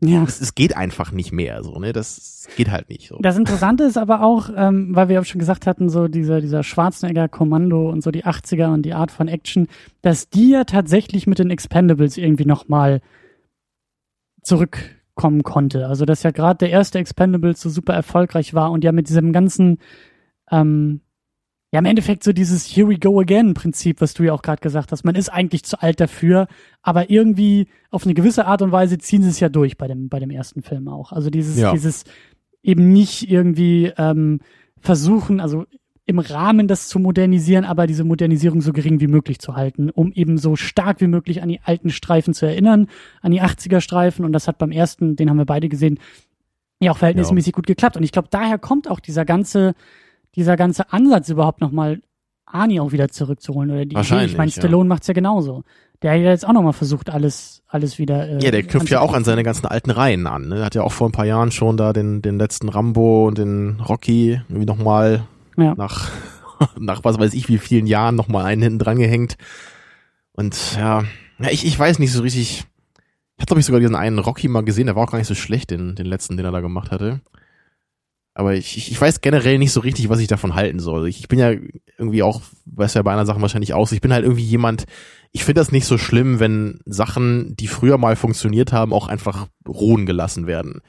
Ja. Es, es geht einfach nicht mehr, so, ne? Das geht halt nicht so. Das Interessante ist aber auch, ähm, weil wir ja schon gesagt hatten, so dieser, dieser Schwarzenegger Kommando und so die 80er und die Art von Action, dass die ja tatsächlich mit den Expendables irgendwie nochmal zurückkommen konnte. Also dass ja gerade der erste Expendables so super erfolgreich war und ja mit diesem ganzen, ähm, ja im Endeffekt so dieses Here we go again Prinzip, was du ja auch gerade gesagt hast. Man ist eigentlich zu alt dafür, aber irgendwie auf eine gewisse Art und Weise ziehen sie es ja durch bei dem, bei dem ersten Film auch. Also dieses, Ja. dieses eben nicht irgendwie ähm, versuchen, also im Rahmen das zu modernisieren, aber diese Modernisierung so gering wie möglich zu halten, um eben so stark wie möglich an die alten Streifen zu erinnern, an die 80er Streifen. Und das hat beim ersten, den haben wir beide gesehen, ja auch verhältnismäßig gut geklappt. Und ich glaube, daher kommt auch dieser ganze, dieser ganze Ansatz überhaupt nochmal Arnie auch wieder zurückzuholen. Oder die Idee. Wahrscheinlich, Ich meine, ja. Stallone macht's ja genauso. Der hat ja jetzt auch nochmal versucht, alles, alles wieder. Äh, Ja, der knüpft ja auch an seine ganzen alten Reihen an. Ne? Er hat ja auch vor ein paar Jahren schon da den, den letzten Rambo und den Rocky irgendwie nochmal Ja. nach, nach was weiß ich wie vielen Jahren nochmal einen hinten dran gehängt. Und ja, ja ich, ich weiß nicht so richtig. Ich habe glaube ich sogar diesen einen Rocky mal gesehen, der war auch gar nicht so schlecht, den, den letzten, den er da gemacht hatte. Aber ich, ich weiß generell nicht so richtig, was ich davon halten soll. Ich, ich bin ja irgendwie auch, weiß ja bei einer Sache wahrscheinlich aus, ich bin halt irgendwie jemand, ich finde das nicht so schlimm, wenn Sachen, die früher mal funktioniert haben, auch einfach ruhen gelassen werden.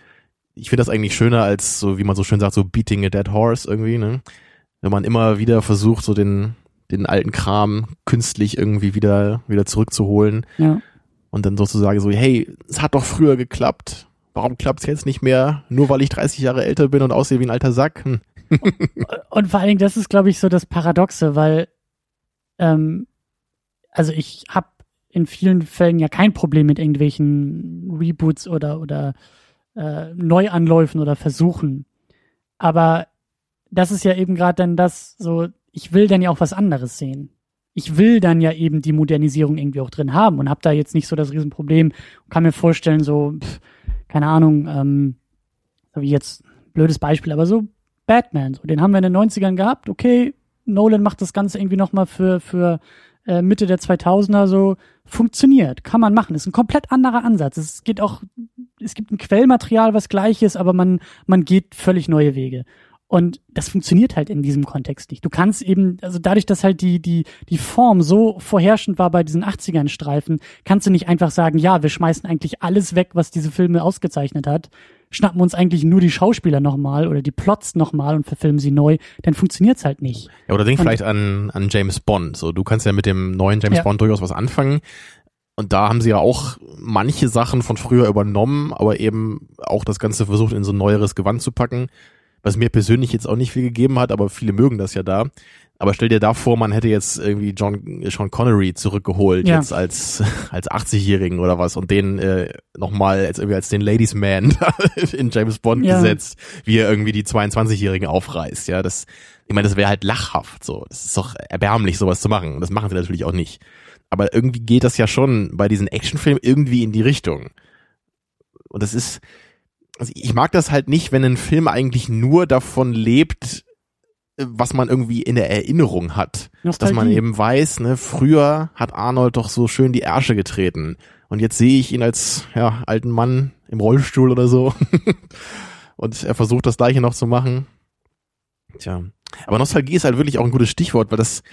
Ich finde das eigentlich schöner als so, wie man so schön sagt, so beating a dead horse irgendwie, ne? Wenn man immer wieder versucht, so den, den alten Kram künstlich irgendwie wieder, wieder zurückzuholen Ja. und dann sozusagen so, hey, es hat doch früher geklappt. Warum klappt's jetzt nicht mehr? Nur weil ich 30 Jahre älter bin und aussehe wie ein alter Sack? Hm. Und vor allen Dingen, das ist, glaube ich, so das Paradoxe, weil ähm, also ich habe in vielen Fällen ja kein Problem mit irgendwelchen Reboots oder oder äh, Neuanläufen oder Versuchen. Aber das ist ja eben gerade dann das, so, ich will dann ja auch was anderes sehen. Ich will dann ja eben die Modernisierung irgendwie auch drin haben und habe da jetzt nicht so das Riesenproblem und kann mir vorstellen, so, pff, keine Ahnung, ähm, so wie jetzt, blödes Beispiel, aber so Batman, so, den haben wir in den 90ern gehabt, okay, Nolan macht das Ganze irgendwie nochmal für, für äh, Mitte der 2000er so funktioniert, kann man machen. Ist ein komplett anderer Ansatz. Es geht auch, es gibt ein Quellmaterial, was gleich ist, aber man, man geht völlig neue Wege. Und das funktioniert halt in diesem Kontext nicht. Du kannst eben, also dadurch, dass halt die, die, die Form so vorherrschend war bei diesen 80ern Streifen, kannst du nicht einfach sagen, ja, wir schmeißen eigentlich alles weg, was diese Filme ausgezeichnet hat, schnappen uns eigentlich nur die Schauspieler nochmal oder die Plots nochmal und verfilmen sie neu, dann funktioniert's halt nicht. Ja, oder denk und, vielleicht an, an James Bond. So, du kannst ja mit dem neuen James ja. Bond durchaus was anfangen. Und da haben sie ja auch manche Sachen von früher übernommen, aber eben auch das Ganze versucht in so ein neueres Gewand zu packen was mir persönlich jetzt auch nicht viel gegeben hat, aber viele mögen das ja da. Aber stell dir da vor, man hätte jetzt irgendwie John Sean Connery zurückgeholt ja. jetzt als als 80-Jährigen oder was und den äh, nochmal als irgendwie als den Ladies Man in James Bond ja. gesetzt, wie er irgendwie die 22-Jährigen aufreißt. Ja, das ich meine, das wäre halt lachhaft so. Das ist doch erbärmlich sowas zu machen und das machen sie natürlich auch nicht. Aber irgendwie geht das ja schon bei diesen Actionfilmen irgendwie in die Richtung. Und das ist also ich mag das halt nicht, wenn ein Film eigentlich nur davon lebt, was man irgendwie in der Erinnerung hat. Nostalgie. Dass man eben weiß, ne, früher hat Arnold doch so schön die Ärsche getreten. Und jetzt sehe ich ihn als ja, alten Mann im Rollstuhl oder so. und er versucht das gleiche noch zu machen. Tja. Aber Nostalgie ist halt wirklich auch ein gutes Stichwort, weil das,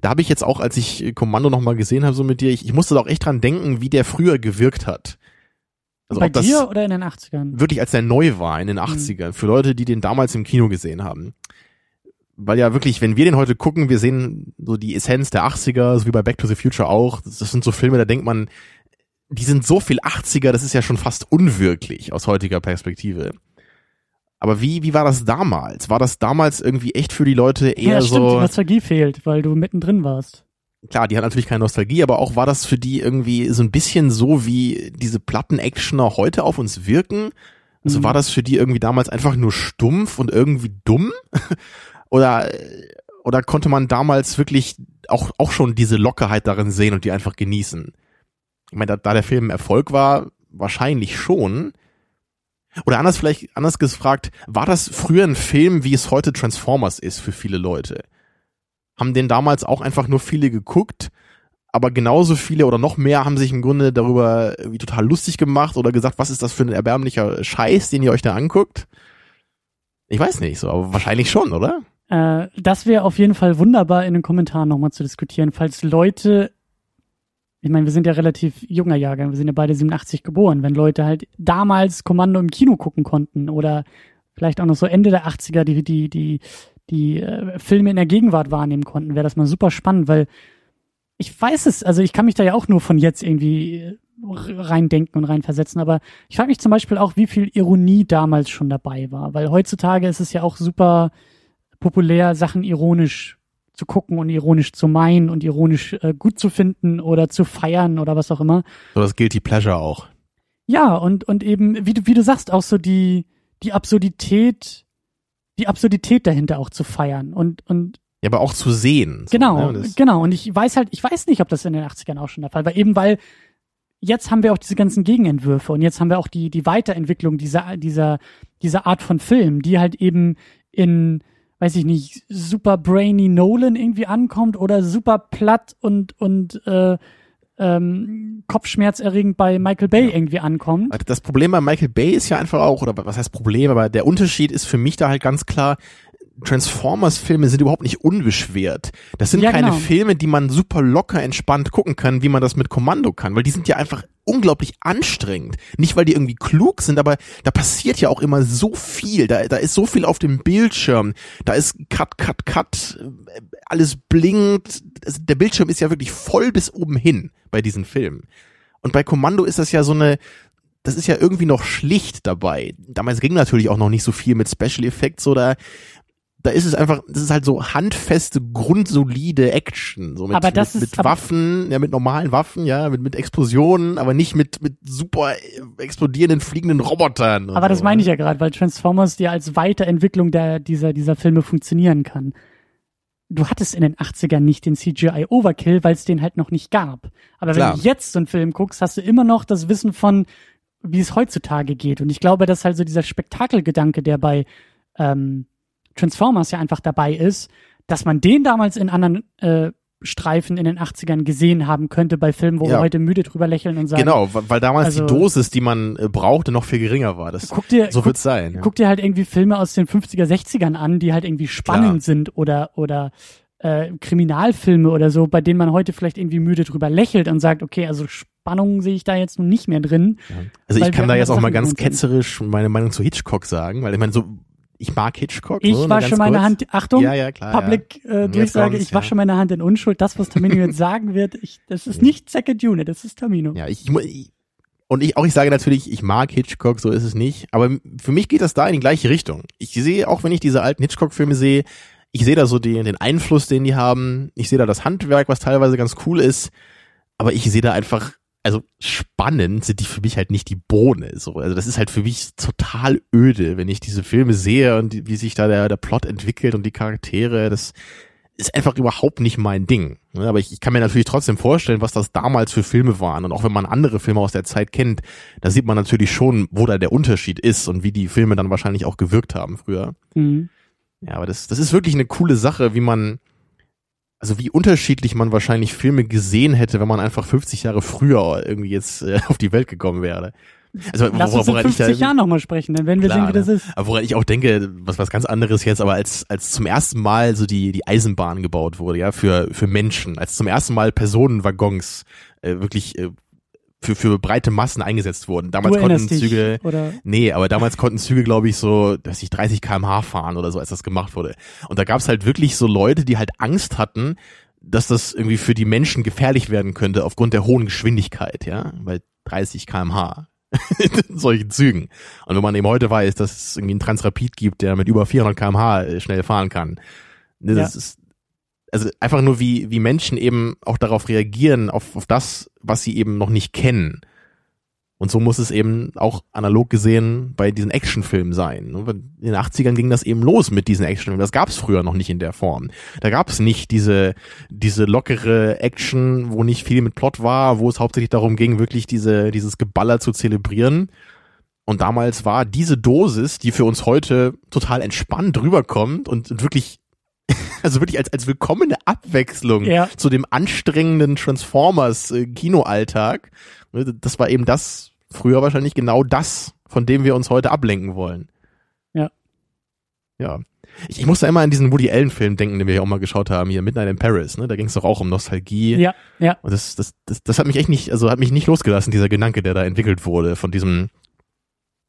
da habe ich jetzt auch, als ich Kommando nochmal gesehen habe, so mit dir, ich, ich musste da auch echt dran denken, wie der früher gewirkt hat. Also Bei dir oder in den 80ern? Wirklich als der neu war in den 80ern. Mhm. Für Leute, die den damals im Kino gesehen haben. Weil ja wirklich, wenn wir den heute gucken, wir sehen so die Essenz der 80er, so wie bei Back to the Future auch. Das sind so Filme, da denkt man, die sind so viel 80er, das ist ja schon fast unwirklich aus heutiger Perspektive. Aber wie, wie war das damals? War das damals irgendwie echt für die Leute eher ja, stimmt, so? Die Nostalgie fehlt, weil du mittendrin warst klar, die hat natürlich keine Nostalgie, aber auch war das für die irgendwie so ein bisschen so, wie diese Platten-Actioner heute auf uns wirken? Also mhm. war das für die irgendwie damals einfach nur stumpf und irgendwie dumm? oder, oder konnte man damals wirklich auch, auch schon diese Lockerheit darin sehen und die einfach genießen? Ich meine, da, da der Film Erfolg war, wahrscheinlich schon. Oder anders vielleicht, anders gefragt, war das früher ein Film, wie es heute Transformers ist für viele Leute? Haben den damals auch einfach nur viele geguckt, aber genauso viele oder noch mehr haben sich im Grunde darüber wie total lustig gemacht oder gesagt, was ist das für ein erbärmlicher Scheiß, den ihr euch da anguckt? Ich weiß nicht, so, aber wahrscheinlich schon, oder? Äh, das wäre auf jeden Fall wunderbar in den Kommentaren nochmal zu diskutieren, falls Leute, ich meine, wir sind ja relativ junger Jahrgang, wir sind ja beide 87 geboren, wenn Leute halt damals Kommando im Kino gucken konnten oder vielleicht auch noch so Ende der 80er die, die, die die äh, Filme in der Gegenwart wahrnehmen konnten, wäre das mal super spannend, weil ich weiß es, also ich kann mich da ja auch nur von jetzt irgendwie äh, reindenken und reinversetzen, aber ich frage mich zum Beispiel auch, wie viel Ironie damals schon dabei war, weil heutzutage ist es ja auch super populär, Sachen ironisch zu gucken und ironisch zu meinen und ironisch äh, gut zu finden oder zu feiern oder was auch immer. So das Guilty Pleasure auch. Ja, und, und eben, wie du, wie du sagst, auch so die, die Absurdität die Absurdität dahinter auch zu feiern und, und ja, aber auch zu sehen. So, genau, ne? genau. Und ich weiß halt, ich weiß nicht, ob das in den 80ern auch schon der Fall war. Eben weil jetzt haben wir auch diese ganzen Gegenentwürfe und jetzt haben wir auch die, die Weiterentwicklung dieser, dieser, dieser Art von Film, die halt eben in, weiß ich nicht, super brainy Nolan irgendwie ankommt oder super platt und, und äh, ähm, kopfschmerzerregend bei Michael Bay ja. irgendwie ankommt. Also das Problem bei Michael Bay ist ja einfach auch, oder was heißt Problem, aber der Unterschied ist für mich da halt ganz klar, Transformers-Filme sind überhaupt nicht unbeschwert. Das sind ja, keine genau. Filme, die man super locker entspannt gucken kann, wie man das mit Kommando kann, weil die sind ja einfach unglaublich anstrengend. Nicht, weil die irgendwie klug sind, aber da passiert ja auch immer so viel. Da, da ist so viel auf dem Bildschirm. Da ist Cut, Cut, Cut, alles blinkt. Der Bildschirm ist ja wirklich voll bis oben hin bei diesen Filmen. Und bei Kommando ist das ja so eine, das ist ja irgendwie noch schlicht dabei. Damals ging natürlich auch noch nicht so viel mit Special Effects oder da ist es einfach, das ist halt so handfeste, grundsolide Action. So mit, aber das mit, ist, mit Waffen, ja, mit normalen Waffen, ja, mit, mit Explosionen, aber nicht mit, mit super explodierenden, fliegenden Robotern. Aber das so. meine ich ja gerade, weil Transformers dir als Weiterentwicklung der, dieser, dieser Filme funktionieren kann. Du hattest in den 80ern nicht den CGI Overkill, weil es den halt noch nicht gab. Aber Klar. wenn du jetzt so einen Film guckst, hast du immer noch das Wissen von, wie es heutzutage geht. Und ich glaube, dass halt so dieser Spektakelgedanke, der bei ähm, Transformers ja einfach dabei ist, dass man den damals in anderen äh, Streifen in den 80ern gesehen haben könnte bei Filmen, wo Ja. wir heute müde drüber lächeln und sagen, Genau, weil damals Also- die Dosis, die man äh, brauchte, noch viel geringer war. Das, guck dir, so guck, wird's sein. Ja. guck dir halt irgendwie Filme aus den 50er, 60ern an, die halt irgendwie spannend Klar. sind oder, oder äh, Kriminalfilme oder so, bei denen man heute vielleicht irgendwie müde drüber lächelt und sagt, okay, also Spannung sehe ich da jetzt nun nicht mehr drin. Also weil ich kann da jetzt auch mal ganz ketzerisch meine Meinung zu Hitchcock sagen, weil ich meine so, ich mag Hitchcock. Ich so, wasche meine kurz. Hand, Achtung, Ja, ja, klar. Public äh, Jetzt Durchsage, ich wasche ja. meine Hand in Unschuld. Das, was Tamino jetzt sagen wird, ich, das ist nicht Second Unit, das ist Tamino. Ja, ja ich, ich und ich auch ich sage natürlich, ich mag Hitchcock, so ist es nicht, aber für mich geht das da in die gleiche Richtung. Ich sehe auch wenn ich diese alten Hitchcock Filme sehe, ich sehe da so den, den Einfluss, den die haben. Ich sehe da das Handwerk, was teilweise ganz cool ist, aber ich sehe da einfach also spannend sind die für mich halt nicht die Bohne. So. Also das ist halt für mich total öde, wenn ich diese Filme sehe und die, wie sich da der, der Plot entwickelt und die Charaktere. Das ist einfach überhaupt nicht mein Ding. Ne, Aber ich, ich kann mir natürlich trotzdem vorstellen, was das damals für Filme waren. Und auch wenn man andere Filme aus der Zeit kennt, da sieht man natürlich schon, wo da der Unterschied ist und wie die Filme dann wahrscheinlich auch gewirkt haben früher. Mhm. Ja, aber das, das ist wirklich eine coole Sache, wie man, also wie unterschiedlich man wahrscheinlich Filme gesehen hätte, wenn man einfach 50 Jahre früher irgendwie jetzt äh, auf die Welt gekommen wäre. Also Lass uns in woran ich 50 da, Jahren nochmal sprechen, dann werden wir Klar, sehen, wie das ne? ist. aber woran ich auch denke, was was ganz anderes jetzt, aber als als zum ersten Mal so die die Eisenbahn gebaut wurde, ja, für für Menschen, als zum ersten Mal Personenwaggons äh, wirklich äh, für für breite Massen eingesetzt wurden. Damals konnten dich, Züge oder? Nee, aber damals konnten Züge, glaube ich, so, dass ich 30 kmh fahren oder so, als das gemacht wurde. Und da gab's halt wirklich so Leute, die halt Angst hatten, dass das irgendwie für die Menschen gefährlich werden könnte aufgrund der hohen Geschwindigkeit, ja, bei 30 kmh in solchen Zügen. Und wenn man eben heute weiß, dass es irgendwie einen Transrapid gibt, der mit über 400 kmh schnell fahren kann, ne, das Ja. ist also einfach nur wie wie Menschen eben auch darauf reagieren auf auf das, was sie eben noch nicht kennen. Und so muss es eben auch analog gesehen bei diesen Actionfilmen sein. ne? In den 80ern ging das eben los mit diesen Actionfilmen. Das gab es früher noch nicht in der Form. Da gab es nicht diese, diese lockere Action, wo nicht viel mit Plot war, wo es hauptsächlich darum ging, wirklich diese, dieses Geballer zu zelebrieren. Und damals war diese Dosis, die für uns heute total entspannt rüberkommt und wirklich, also wirklich als, als willkommene Abwechslung Ja. zu dem anstrengenden Transformers-Kinoalltag. Ne, Das war eben das, früher wahrscheinlich genau das, von dem wir uns heute ablenken wollen. Ja. Ja. Ich, ich muss da immer an diesen Woody Allen-Film denken, den wir ja auch mal geschaut haben, hier Midnight in Paris, ne? Da ging es doch auch um Nostalgie. Ja, ja. Und das, das, das, das hat mich echt nicht, also hat mich nicht losgelassen, dieser Gedanke, der da entwickelt wurde, von diesem,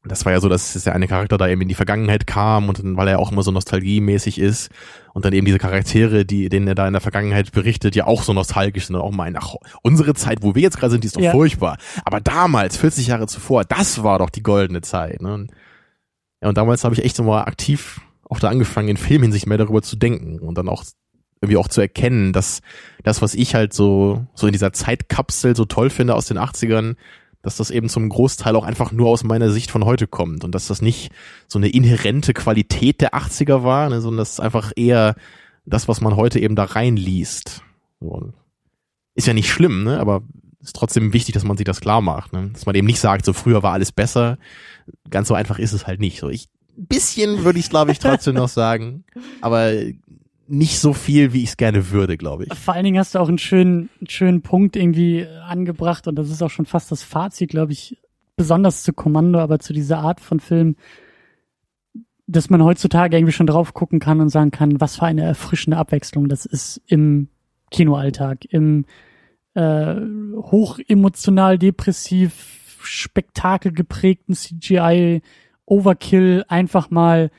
das war ja so, dass der eine Charakter da eben in die Vergangenheit kam und dann, weil er auch immer so nostalgiemäßig ist und dann eben diese Charaktere, die, denen er da in der Vergangenheit berichtet, ja auch so nostalgisch sind und auch meinen, ach, unsere Zeit, wo wir jetzt gerade sind, die ist doch Ja. furchtbar. Aber damals, 40 Jahre zuvor, das war doch die goldene Zeit. Ne? Und, ja, und damals habe ich echt so mal aktiv auch da angefangen, in Filmhinsicht mehr darüber zu denken und dann auch irgendwie auch zu erkennen, dass das, was ich halt so, so in dieser Zeitkapsel so toll finde aus den 80ern, dass das eben zum Großteil auch einfach nur aus meiner Sicht von heute kommt und dass das nicht so eine inhärente Qualität der 80er war, ne, sondern das ist einfach eher das, was man heute eben da reinliest. So. Ist ja nicht schlimm, ne, aber ist trotzdem wichtig, dass man sich das klar macht, ne? dass man eben nicht sagt, so früher war alles besser. Ganz so einfach ist es halt nicht. So ich bisschen würde ich glaube ich trotzdem noch sagen, aber nicht so viel, wie ich es gerne würde, glaube ich. Vor allen Dingen hast du auch einen schönen, einen schönen Punkt irgendwie angebracht und das ist auch schon fast das Fazit, glaube ich, besonders zu Kommando, aber zu dieser Art von Film, dass man heutzutage irgendwie schon drauf gucken kann und sagen kann, was für eine erfrischende Abwechslung das ist im Kinoalltag, im äh, hochemotional depressiv, spektakelgeprägten CGI Overkill einfach mal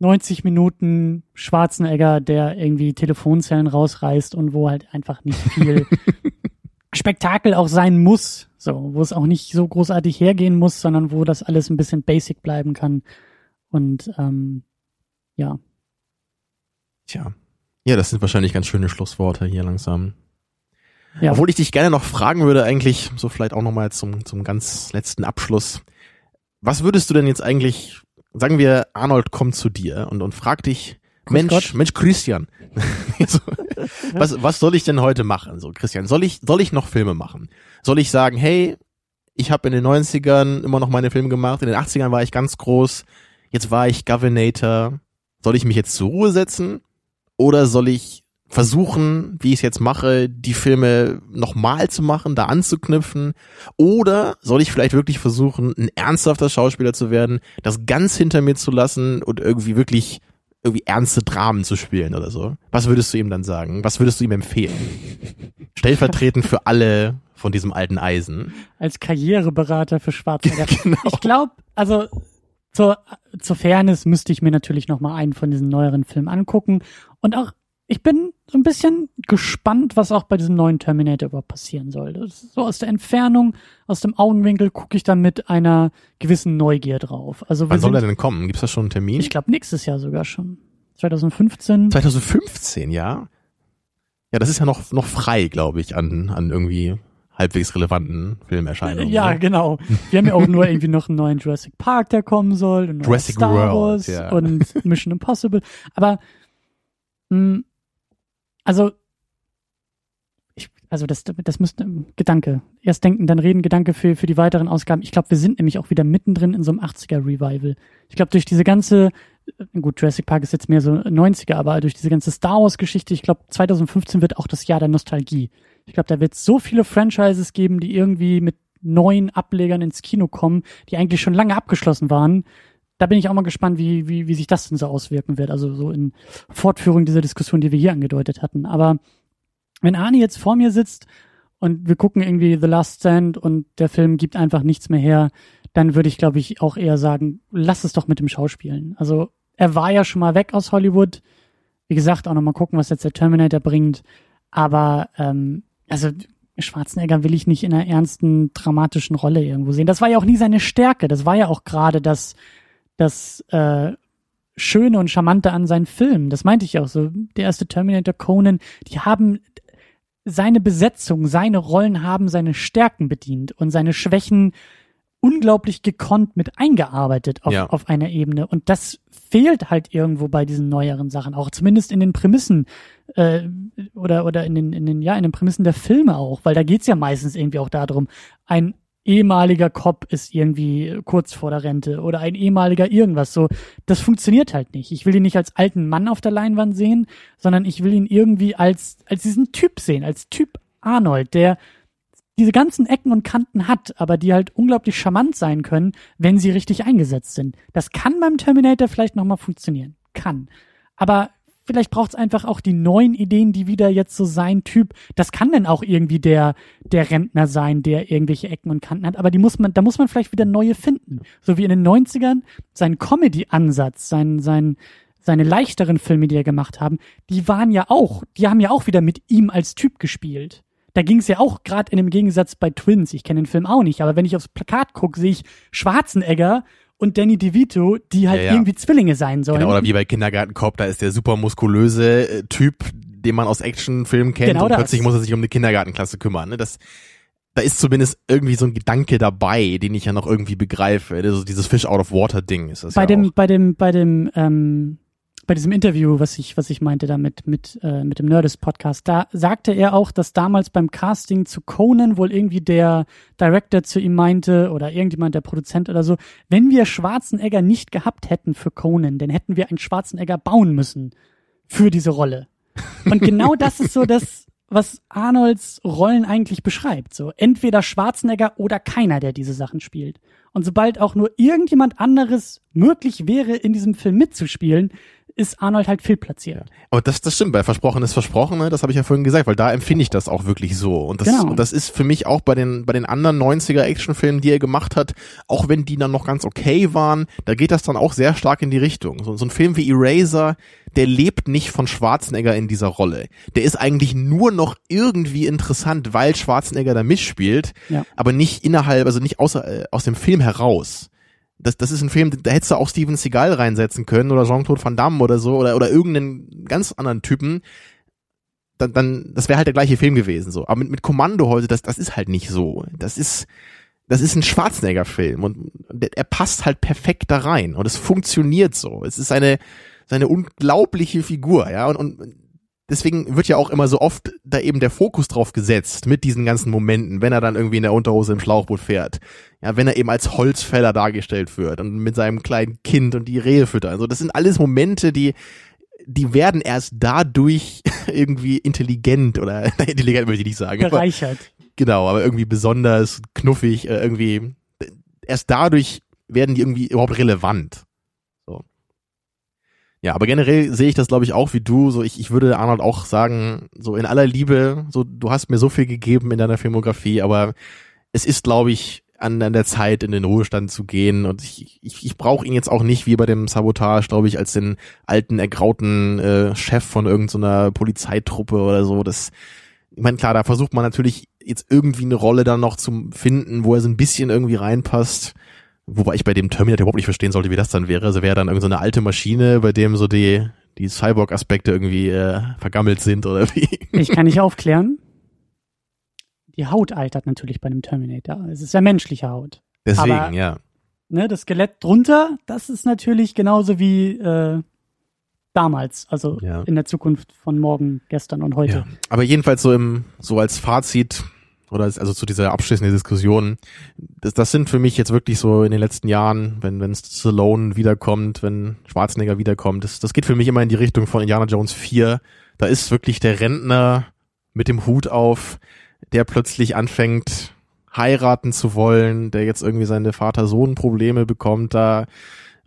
90 Minuten Schwarzenegger, der irgendwie Telefonzellen rausreißt und wo halt einfach nicht viel Spektakel auch sein muss, so, wo es auch nicht so großartig hergehen muss, sondern wo das alles ein bisschen basic bleiben kann. Und ähm, ja, Tja. Ja, das sind wahrscheinlich ganz schöne Schlussworte hier langsam. ja, Obwohl ich dich gerne noch fragen würde, eigentlich, so vielleicht auch nochmal zum, zum ganz letzten Abschluss. Was würdest du denn jetzt eigentlich, sagen wir, Arnold kommt zu dir und, und fragt dich, Grüß Mensch, Gott. Mensch, Christian, was, was soll ich denn heute machen? So, Christian, soll ich, soll ich noch Filme machen? Soll ich sagen, hey, ich habe in den 90ern immer noch meine Filme gemacht, in den 80ern war ich ganz groß, jetzt war ich Governator. Soll ich mich jetzt zur Ruhe setzen? Oder soll ich versuchen, wie ich es jetzt mache, die Filme nochmal zu machen, da anzuknüpfen? Oder soll ich vielleicht wirklich versuchen, ein ernsthafter Schauspieler zu werden, das ganz hinter mir zu lassen und irgendwie wirklich irgendwie ernste Dramen zu spielen oder so? Was würdest du ihm dann sagen? Was würdest du ihm empfehlen? Stellvertretend für alle von diesem alten Eisen. Als Karriereberater für Schwarzenegger. genau. Ich glaube, also zur, zur Fairness müsste ich mir natürlich noch mal einen von diesen neueren Filmen angucken und auch ich bin so ein bisschen gespannt, was auch bei diesem neuen Terminator überhaupt passieren soll. so aus der Entfernung, aus dem Augenwinkel gucke ich da mit einer gewissen Neugier drauf. Also Wann soll er denn kommen? Gibt es da schon einen Termin? Ich glaube nächstes Jahr sogar schon. 2015. 2015, ja. Ja, das ist ja noch noch frei, glaube ich, an an irgendwie halbwegs relevanten Filmerscheinungen. Ja, ne? genau. Wir haben ja auch nur irgendwie noch einen neuen Jurassic Park, der kommen soll, und Jurassic Star World, Wars ja. und Mission Impossible. Aber mh, also ich, also das, das müsste Gedanke. Erst denken, dann reden, Gedanke für, für die weiteren Ausgaben. Ich glaube, wir sind nämlich auch wieder mittendrin in so einem 80er-Revival. Ich glaube, durch diese ganze, äh, gut, Jurassic Park ist jetzt mehr so 90er, aber durch diese ganze Star Wars-Geschichte, ich glaube, 2015 wird auch das Jahr der Nostalgie. Ich glaube, da wird es so viele Franchises geben, die irgendwie mit neuen Ablegern ins Kino kommen, die eigentlich schon lange abgeschlossen waren. Da bin ich auch mal gespannt, wie, wie, wie sich das denn so auswirken wird. Also so in Fortführung dieser Diskussion, die wir hier angedeutet hatten. Aber wenn Arne jetzt vor mir sitzt und wir gucken irgendwie The Last Stand und der Film gibt einfach nichts mehr her, dann würde ich, glaube ich, auch eher sagen, lass es doch mit dem Schauspielen. Also er war ja schon mal weg aus Hollywood. Wie gesagt, auch nochmal gucken, was jetzt der Terminator bringt. Aber ähm, also Schwarzenegger will ich nicht in einer ernsten, dramatischen Rolle irgendwo sehen. Das war ja auch nie seine Stärke. Das war ja auch gerade das, das äh, Schöne und Charmante an seinen Filmen. Das meinte ich auch so. Der erste Terminator, Conan, die haben seine Besetzung, seine Rollen haben seine Stärken bedient und seine Schwächen unglaublich gekonnt mit eingearbeitet auf, Ja. auf einer Ebene. Und das fehlt halt irgendwo bei diesen neueren Sachen, auch zumindest in den Prämissen äh, oder oder in den in den ja in den Prämissen der Filme auch, weil da geht's ja meistens irgendwie auch darum, ein ehemaliger Cop ist irgendwie kurz vor der Rente oder ein ehemaliger irgendwas so. Das funktioniert halt nicht. Ich will ihn nicht als alten Mann auf der Leinwand sehen, sondern ich will ihn irgendwie als als diesen Typ sehen, als Typ Arnold, der diese ganzen Ecken und Kanten hat, aber die halt unglaublich charmant sein können, wenn sie richtig eingesetzt sind. Das kann beim Terminator vielleicht nochmal funktionieren. Kann. Aber vielleicht braucht es einfach auch die neuen Ideen, die wieder jetzt so sein Typ, das kann dann auch irgendwie der, der Rentner sein, der irgendwelche Ecken und Kanten hat, aber die muss man, da muss man vielleicht wieder neue finden. So wie in den 90ern sein Comedy-Ansatz, sein, sein, seine leichteren Filme, die er gemacht haben, die waren ja auch, die haben ja auch wieder mit ihm als Typ gespielt. Da ging es ja auch gerade in dem Gegensatz bei Twins. Ich kenne den Film auch nicht, aber wenn ich aufs Plakat gucke, sehe ich Schwarzenegger und Danny DeVito, die halt Ja, ja. irgendwie Zwillinge sein sollen. Genau, oder wie bei Kindergarten Cop, da ist der super muskulöse äh, Typ, den man aus Actionfilmen kennt Genau und das. plötzlich muss er sich um eine Kindergartenklasse kümmern. Ne? Das, da ist zumindest irgendwie so ein Gedanke dabei, den ich ja noch irgendwie begreife. Also dieses Fish out of water Ding ist das bei ja dem, auch. bei dem, bei dem, ähm, bei diesem Interview, was ich, was ich meinte da mit, äh, mit dem Nerdist Podcast, da sagte er auch, dass damals beim Casting zu Conan wohl irgendwie der Director zu ihm meinte oder irgendjemand, der Produzent oder so, wenn wir Schwarzenegger nicht gehabt hätten für Conan, dann hätten wir einen Schwarzenegger bauen müssen für diese Rolle. Und genau das ist so das, was Arnolds Rollen eigentlich beschreibt. So entweder Schwarzenegger oder keiner, der diese Sachen spielt. Und sobald auch nur irgendjemand anderes möglich wäre, in diesem Film mitzuspielen, ist Arnold halt fehlplatziert. Aber das, das stimmt, bei Versprochen ist Versprochen, ne? das habe ich ja vorhin gesagt, weil da empfinde ich das auch wirklich so. Und das, Genau. und das ist für mich auch bei den, bei den anderen 90er Actionfilmen, die er gemacht hat, auch wenn die dann noch ganz okay waren, da geht das dann auch sehr stark in die Richtung. So, so ein Film wie Eraser, der lebt nicht von Schwarzenegger in dieser Rolle. Der ist eigentlich nur noch irgendwie interessant, weil Schwarzenegger da mitspielt, Ja. aber nicht innerhalb, also nicht außer, äh, aus dem Film heraus. Das, das ist ein Film, da hättest du auch Steven Seagal reinsetzen können oder Jean-Claude Van Damme oder so oder, oder irgendeinen ganz anderen Typen. Dann, dann das wäre halt der gleiche Film gewesen so. Aber mit, mit Kommando heute, das, das ist halt nicht so. Das ist, das ist ein Schwarzenegger-Film und er passt halt perfekt da rein und es funktioniert so. Es ist eine, seine unglaubliche Figur, ja, und, und deswegen wird ja auch immer so oft da eben der Fokus drauf gesetzt mit diesen ganzen Momenten, wenn er dann irgendwie in der Unterhose im Schlauchboot fährt. Ja, wenn er eben als Holzfäller dargestellt wird und mit seinem kleinen Kind und die Rehe füttern. Also das sind alles Momente, die die werden erst dadurch irgendwie intelligent oder intelligent würde ich nicht sagen. Bereichert. Aber, genau, aber irgendwie besonders knuffig, äh, irgendwie erst dadurch werden die irgendwie überhaupt relevant. Ja, aber generell sehe ich das, glaube ich, auch wie du. So, ich, ich würde Arnold auch sagen, so in aller Liebe, so, du hast mir so viel gegeben in deiner Filmografie, aber es ist, glaube ich, an, an der Zeit, in den Ruhestand zu gehen. Und ich, ich, ich brauche ihn jetzt auch nicht wie bei dem Sabotage, glaube ich, als den alten, ergrauten äh, Chef von irgendeiner so Polizeitruppe oder so. Das, ich meine, klar, da versucht man natürlich jetzt irgendwie eine Rolle dann noch zu finden, wo er so ein bisschen irgendwie reinpasst. Wobei ich bei dem Terminator überhaupt nicht verstehen sollte, wie das dann wäre. Also wäre dann irgendeine so alte Maschine, bei dem so die, die Cyborg-Aspekte irgendwie äh, vergammelt sind oder wie. Ich kann nicht aufklären die Haut altert natürlich bei einem Terminator. Es ist ja menschliche Haut. Deswegen, Aber, ja. Ne, das Skelett drunter, das ist natürlich genauso wie äh, damals, also ja. in der Zukunft von morgen, gestern und heute. Ja. Aber jedenfalls so im, so als Fazit oder als, also zu dieser abschließenden Diskussion, das, das sind für mich jetzt wirklich so in den letzten Jahren, wenn wenn Stallone wiederkommt, wenn Schwarzenegger wiederkommt, das, das geht für mich immer in die Richtung von Indiana Jones 4. Da ist wirklich der Rentner mit dem Hut auf, der plötzlich anfängt heiraten zu wollen, der jetzt irgendwie seine Vater-Sohn-Probleme bekommt da.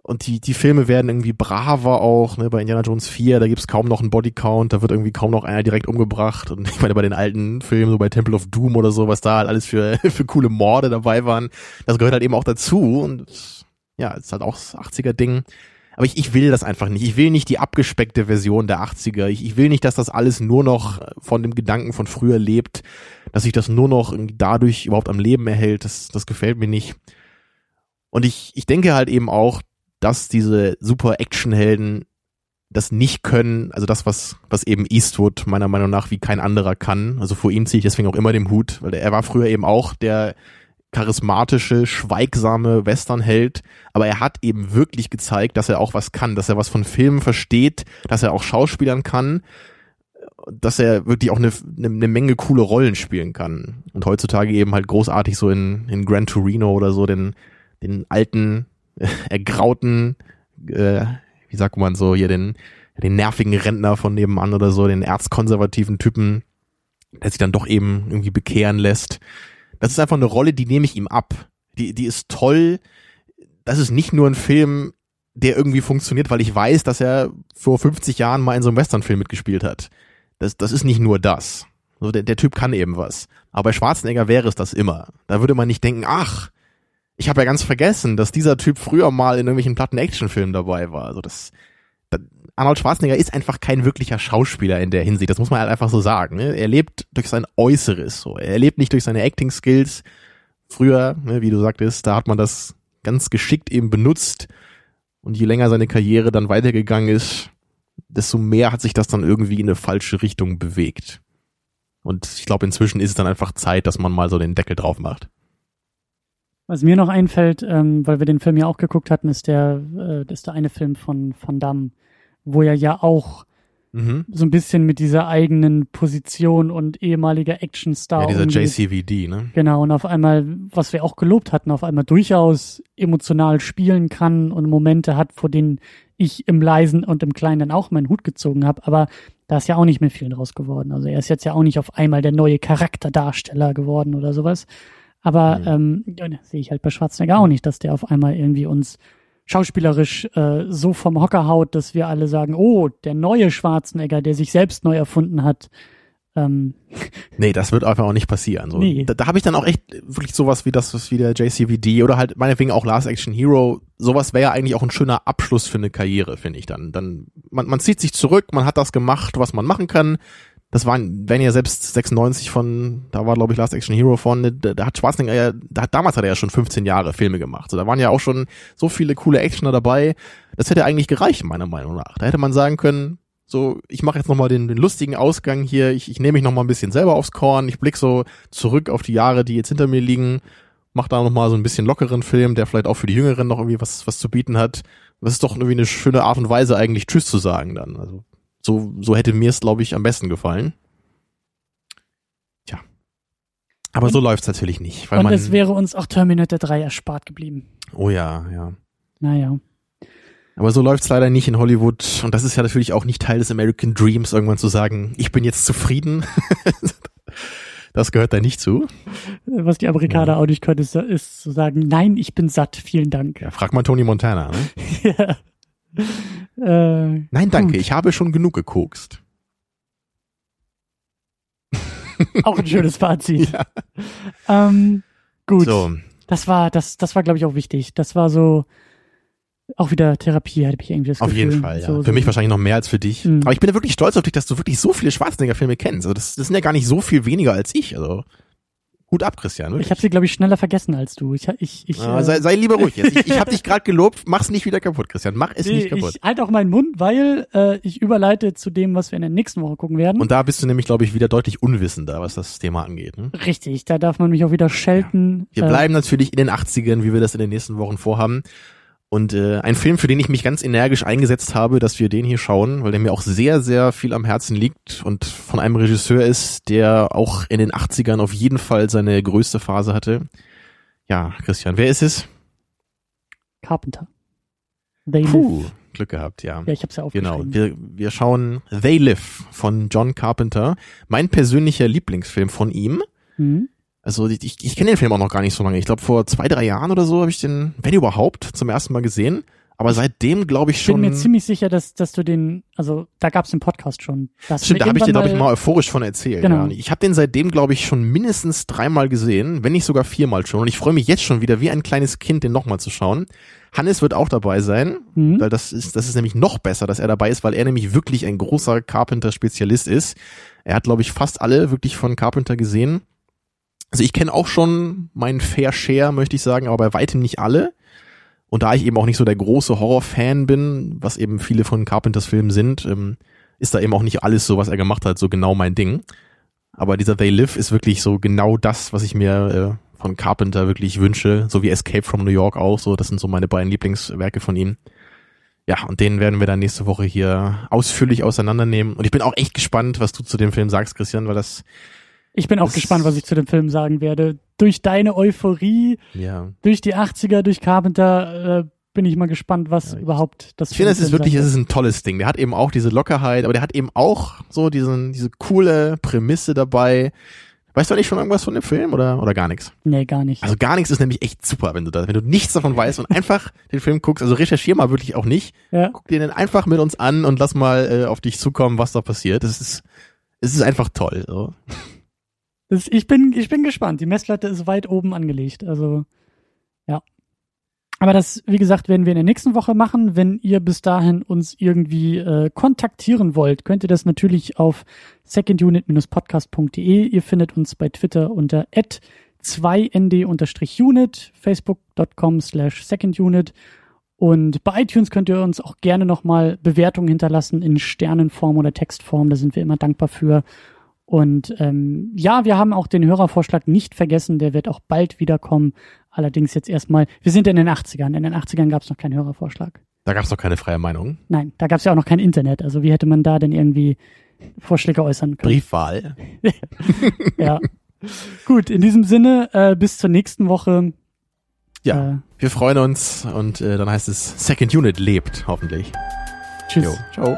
Und die, die Filme werden irgendwie braver auch, ne, bei Indiana Jones 4, da gibt's kaum noch einen Bodycount, da wird irgendwie kaum noch einer direkt umgebracht. Und ich meine, bei den alten Filmen, so bei Temple of Doom oder so, was da halt alles für, für coole Morde dabei waren, das gehört halt eben auch dazu. Und ja, ist halt auch das 80er-Ding. Aber ich, ich will das einfach nicht. Ich will nicht die abgespeckte Version der 80er. Ich, ich will nicht, dass das alles nur noch von dem Gedanken von früher lebt, dass sich das nur noch dadurch überhaupt am Leben erhält. Das, das gefällt mir nicht. Und ich, ich denke halt eben auch, dass diese super Actionhelden das nicht können, also das, was, was eben Eastwood meiner Meinung nach wie kein anderer kann. Also vor ihm ziehe ich deswegen auch immer den Hut, weil er war früher eben auch der charismatische, schweigsame Westernheld, aber er hat eben wirklich gezeigt, dass er auch was kann, dass er was von Filmen versteht, dass er auch Schauspielern kann, dass er wirklich auch eine, eine, eine Menge coole Rollen spielen kann. Und heutzutage eben halt großartig so in, in Gran Torino oder so den, den alten, ergrauten, äh, wie sagt man so, hier den, den nervigen Rentner von nebenan oder so, den erzkonservativen Typen, der sich dann doch eben irgendwie bekehren lässt das ist einfach eine Rolle, die nehme ich ihm ab. Die, die ist toll. Das ist nicht nur ein Film, der irgendwie funktioniert, weil ich weiß, dass er vor 50 Jahren mal in so einem Westernfilm mitgespielt hat. Das, das ist nicht nur das. Also der, der Typ kann eben was. Aber bei Schwarzenegger wäre es das immer. Da würde man nicht denken, ach, ich habe ja ganz vergessen, dass dieser Typ früher mal in irgendwelchen platten Actionfilmen dabei war. Also das, Arnold Schwarzenegger ist einfach kein wirklicher Schauspieler in der Hinsicht. Das muss man halt einfach so sagen. Ne? Er lebt durch sein Äußeres. So. Er lebt nicht durch seine Acting-Skills. Früher, ne, wie du sagtest, da hat man das ganz geschickt eben benutzt. Und je länger seine Karriere dann weitergegangen ist, desto mehr hat sich das dann irgendwie in eine falsche Richtung bewegt. Und ich glaube, inzwischen ist es dann einfach Zeit, dass man mal so den Deckel drauf macht. Was mir noch einfällt, ähm, weil wir den Film ja auch geguckt hatten, ist der, äh, ist der eine Film von Van Damme, wo er ja auch mhm. so ein bisschen mit dieser eigenen Position und ehemaliger Actionstar. Ja, dieser JCVD, ne? Genau, und auf einmal, was wir auch gelobt hatten, auf einmal durchaus emotional spielen kann und Momente hat, vor denen ich im Leisen und im Kleinen dann auch meinen Hut gezogen habe, aber da ist ja auch nicht mehr viel draus geworden. Also er ist jetzt ja auch nicht auf einmal der neue Charakterdarsteller geworden oder sowas. Aber mhm. ähm, sehe ich halt bei Schwarzenegger auch nicht, dass der auf einmal irgendwie uns schauspielerisch äh, so vom Hocker haut, dass wir alle sagen, oh, der neue Schwarzenegger, der sich selbst neu erfunden hat. Ähm. Nee, das wird einfach auch nicht passieren. So. Nee. Da, da habe ich dann auch echt wirklich sowas wie das, was wie der JCVD oder halt meinetwegen auch Last Action Hero. Sowas wäre ja eigentlich auch ein schöner Abschluss für eine Karriere, finde ich dann. Dann man, man zieht sich zurück, man hat das gemacht, was man machen kann das waren, wenn ja selbst 96 von, da war glaube ich Last Action Hero von, da, da hat Schwarzenegger ja, da hat, damals hat er ja schon 15 Jahre Filme gemacht. So, da waren ja auch schon so viele coole Actioner dabei. Das hätte eigentlich gereicht, meiner Meinung nach. Da hätte man sagen können, so, ich mache jetzt nochmal den, den lustigen Ausgang hier, ich, ich nehme mich nochmal ein bisschen selber aufs Korn, ich blick so zurück auf die Jahre, die jetzt hinter mir liegen, mach da nochmal so ein bisschen lockeren Film, der vielleicht auch für die Jüngeren noch irgendwie was, was zu bieten hat. Das ist doch irgendwie eine schöne Art und Weise, eigentlich Tschüss zu sagen dann. Also so, so hätte mir es, glaube ich, am besten gefallen. Tja. Aber und, so läuft's natürlich nicht. Weil und man, es wäre uns auch Terminator 3 erspart geblieben. Oh ja, ja. Naja. Aber so läuft's leider nicht in Hollywood. Und das ist ja natürlich auch nicht Teil des American Dreams, irgendwann zu sagen, ich bin jetzt zufrieden. das gehört da nicht zu. Was die Amerikaner Ja. auch nicht können, ist, ist zu sagen, nein, ich bin satt, vielen Dank. Ja, frag mal Tony Montana. Ne? Ja. Äh, Nein, danke, Gut. ich habe schon genug gekokst. auch ein schönes Fazit. Ja. Ähm, gut. So, Das war, das, das war, glaube ich, auch wichtig. Das war so auch wieder Therapie, hatte ich irgendwie das auf Gefühl. jeden Fall, ja. So, für so. mich wahrscheinlich noch mehr als für dich. Mhm. Aber ich bin ja wirklich stolz auf dich, dass du wirklich so viele Schwarzenegger-Filme kennst. Also das, das sind ja gar nicht so viel weniger als ich. Also gut ab, Christian. Wirklich. Ich habe sie, glaube ich, schneller vergessen als du. Ich, ich, ich, Ah, äh, sei, sei lieber ruhig jetzt. Ich, ich habe dich gerade gelobt. Mach's nicht wieder kaputt, Christian. Mach es nee, nicht kaputt. ich halte auch meinen Mund, weil äh, ich überleite zu dem, was wir in der nächsten Woche gucken werden. Und da bist du nämlich, glaube ich, wieder deutlich unwissender, was das Thema angeht. Ne? Richtig, da darf man mich auch wieder schelten. Wir Äh, bleiben natürlich in den 80ern, wie wir das in den nächsten Wochen vorhaben. Und äh, ein Film, für den ich mich ganz energisch eingesetzt habe, dass wir den hier schauen, weil der mir auch sehr, sehr viel am Herzen liegt und von einem Regisseur ist, der auch in den 80ern auf jeden Fall seine größte Phase hatte. Ja, Christian, wer ist es? Carpenter. They Puh, Live. Glück gehabt, ja. Ja, ich habe es ja Genau, aufgeschrieben. wir, wir schauen They Live von John Carpenter. Mein persönlicher Lieblingsfilm von ihm. Mhm. Also ich, ich, ich kenne den Film auch noch gar nicht so lange. Ich glaube vor zwei, drei Jahren oder so habe ich den, wenn überhaupt, zum ersten Mal gesehen. Aber seitdem glaube ich Ich bin schon. mir ziemlich sicher, dass, dass du den, also da gab es den Podcast schon. Das Stimmt, da habe ich dir, glaube ich, mal euphorisch von erzählt. Genau. Ja. Ich habe den seitdem, glaube ich, schon mindestens dreimal gesehen, wenn nicht sogar viermal schon. Und ich freue mich jetzt schon wieder, wie ein kleines Kind, den nochmal zu schauen. Hannes wird auch dabei sein, Mhm. weil das ist, das ist nämlich noch besser, dass er dabei ist, weil er nämlich wirklich ein großer Carpenter-Spezialist ist. Er hat, glaube ich, fast alle wirklich von Carpenter gesehen. Also ich kenne auch schon meinen Fair Share, möchte ich sagen, aber bei weitem nicht alle. Und da ich eben auch nicht so der große Horror-Fan bin, was eben viele von Carpenters Filmen sind, ähm, ist da eben auch nicht alles so, was er gemacht hat, so genau mein Ding. Aber dieser They Live ist wirklich so genau das, was ich mir äh, von Carpenter wirklich wünsche, so wie Escape from New York auch, so das sind so meine beiden Lieblingswerke von ihm. Ja, und den werden wir dann nächste Woche hier ausführlich auseinandernehmen. Und ich bin auch echt gespannt, was du zu dem Film sagst, Christian, weil das, Ich bin auch Das- gespannt, was ich zu dem Film sagen werde. Durch deine Euphorie, ja. durch die 80er, durch Carpenter, äh, bin ich mal gespannt, was Ja, überhaupt das Ich finde, es ist wirklich, es ist ein tolles Ding. Der hat eben auch diese Lockerheit, aber der hat eben auch so diesen, diese coole Prämisse dabei. Weißt du eigentlich schon irgendwas von dem Film oder, oder gar nichts? Nee, gar nicht. Also gar nichts ist nämlich echt super, wenn du da, wenn du nichts davon weißt und einfach den Film guckst. Also recherchier mal wirklich auch nicht. ja. Guck dir den einfach mit uns an und lass mal äh, auf dich zukommen, was da passiert. Das ist, es ist einfach toll. So. Das, ich, bin, ich bin gespannt. Die Messlatte ist weit oben angelegt. Also, ja. Aber das, wie gesagt, werden wir in der nächsten Woche machen. Wenn ihr bis dahin uns irgendwie äh, kontaktieren wollt, könnt ihr das natürlich auf secondunit-podcast.de. Ihr findet uns bei Twitter unter 2nd-unit, facebook.com slash secondunit. Und bei iTunes könnt ihr uns auch gerne nochmal Bewertungen hinterlassen in Sternenform oder Textform. Da sind wir immer dankbar für. Und ähm, ja, wir haben auch den Hörervorschlag nicht vergessen, der wird auch bald wiederkommen. Allerdings jetzt erstmal, wir sind in den 80ern. In den 80ern gab es noch keinen Hörervorschlag. Da gab es doch keine freie Meinung. Nein, da gab es ja auch noch kein Internet. Also wie hätte man da denn irgendwie Vorschläge äußern können? Briefwahl. Ja. Gut, in diesem Sinne, äh, bis zur nächsten Woche. Ja, Äh, wir freuen uns und äh, dann heißt es Second Unit lebt, hoffentlich. tschüss. Jo, ciao.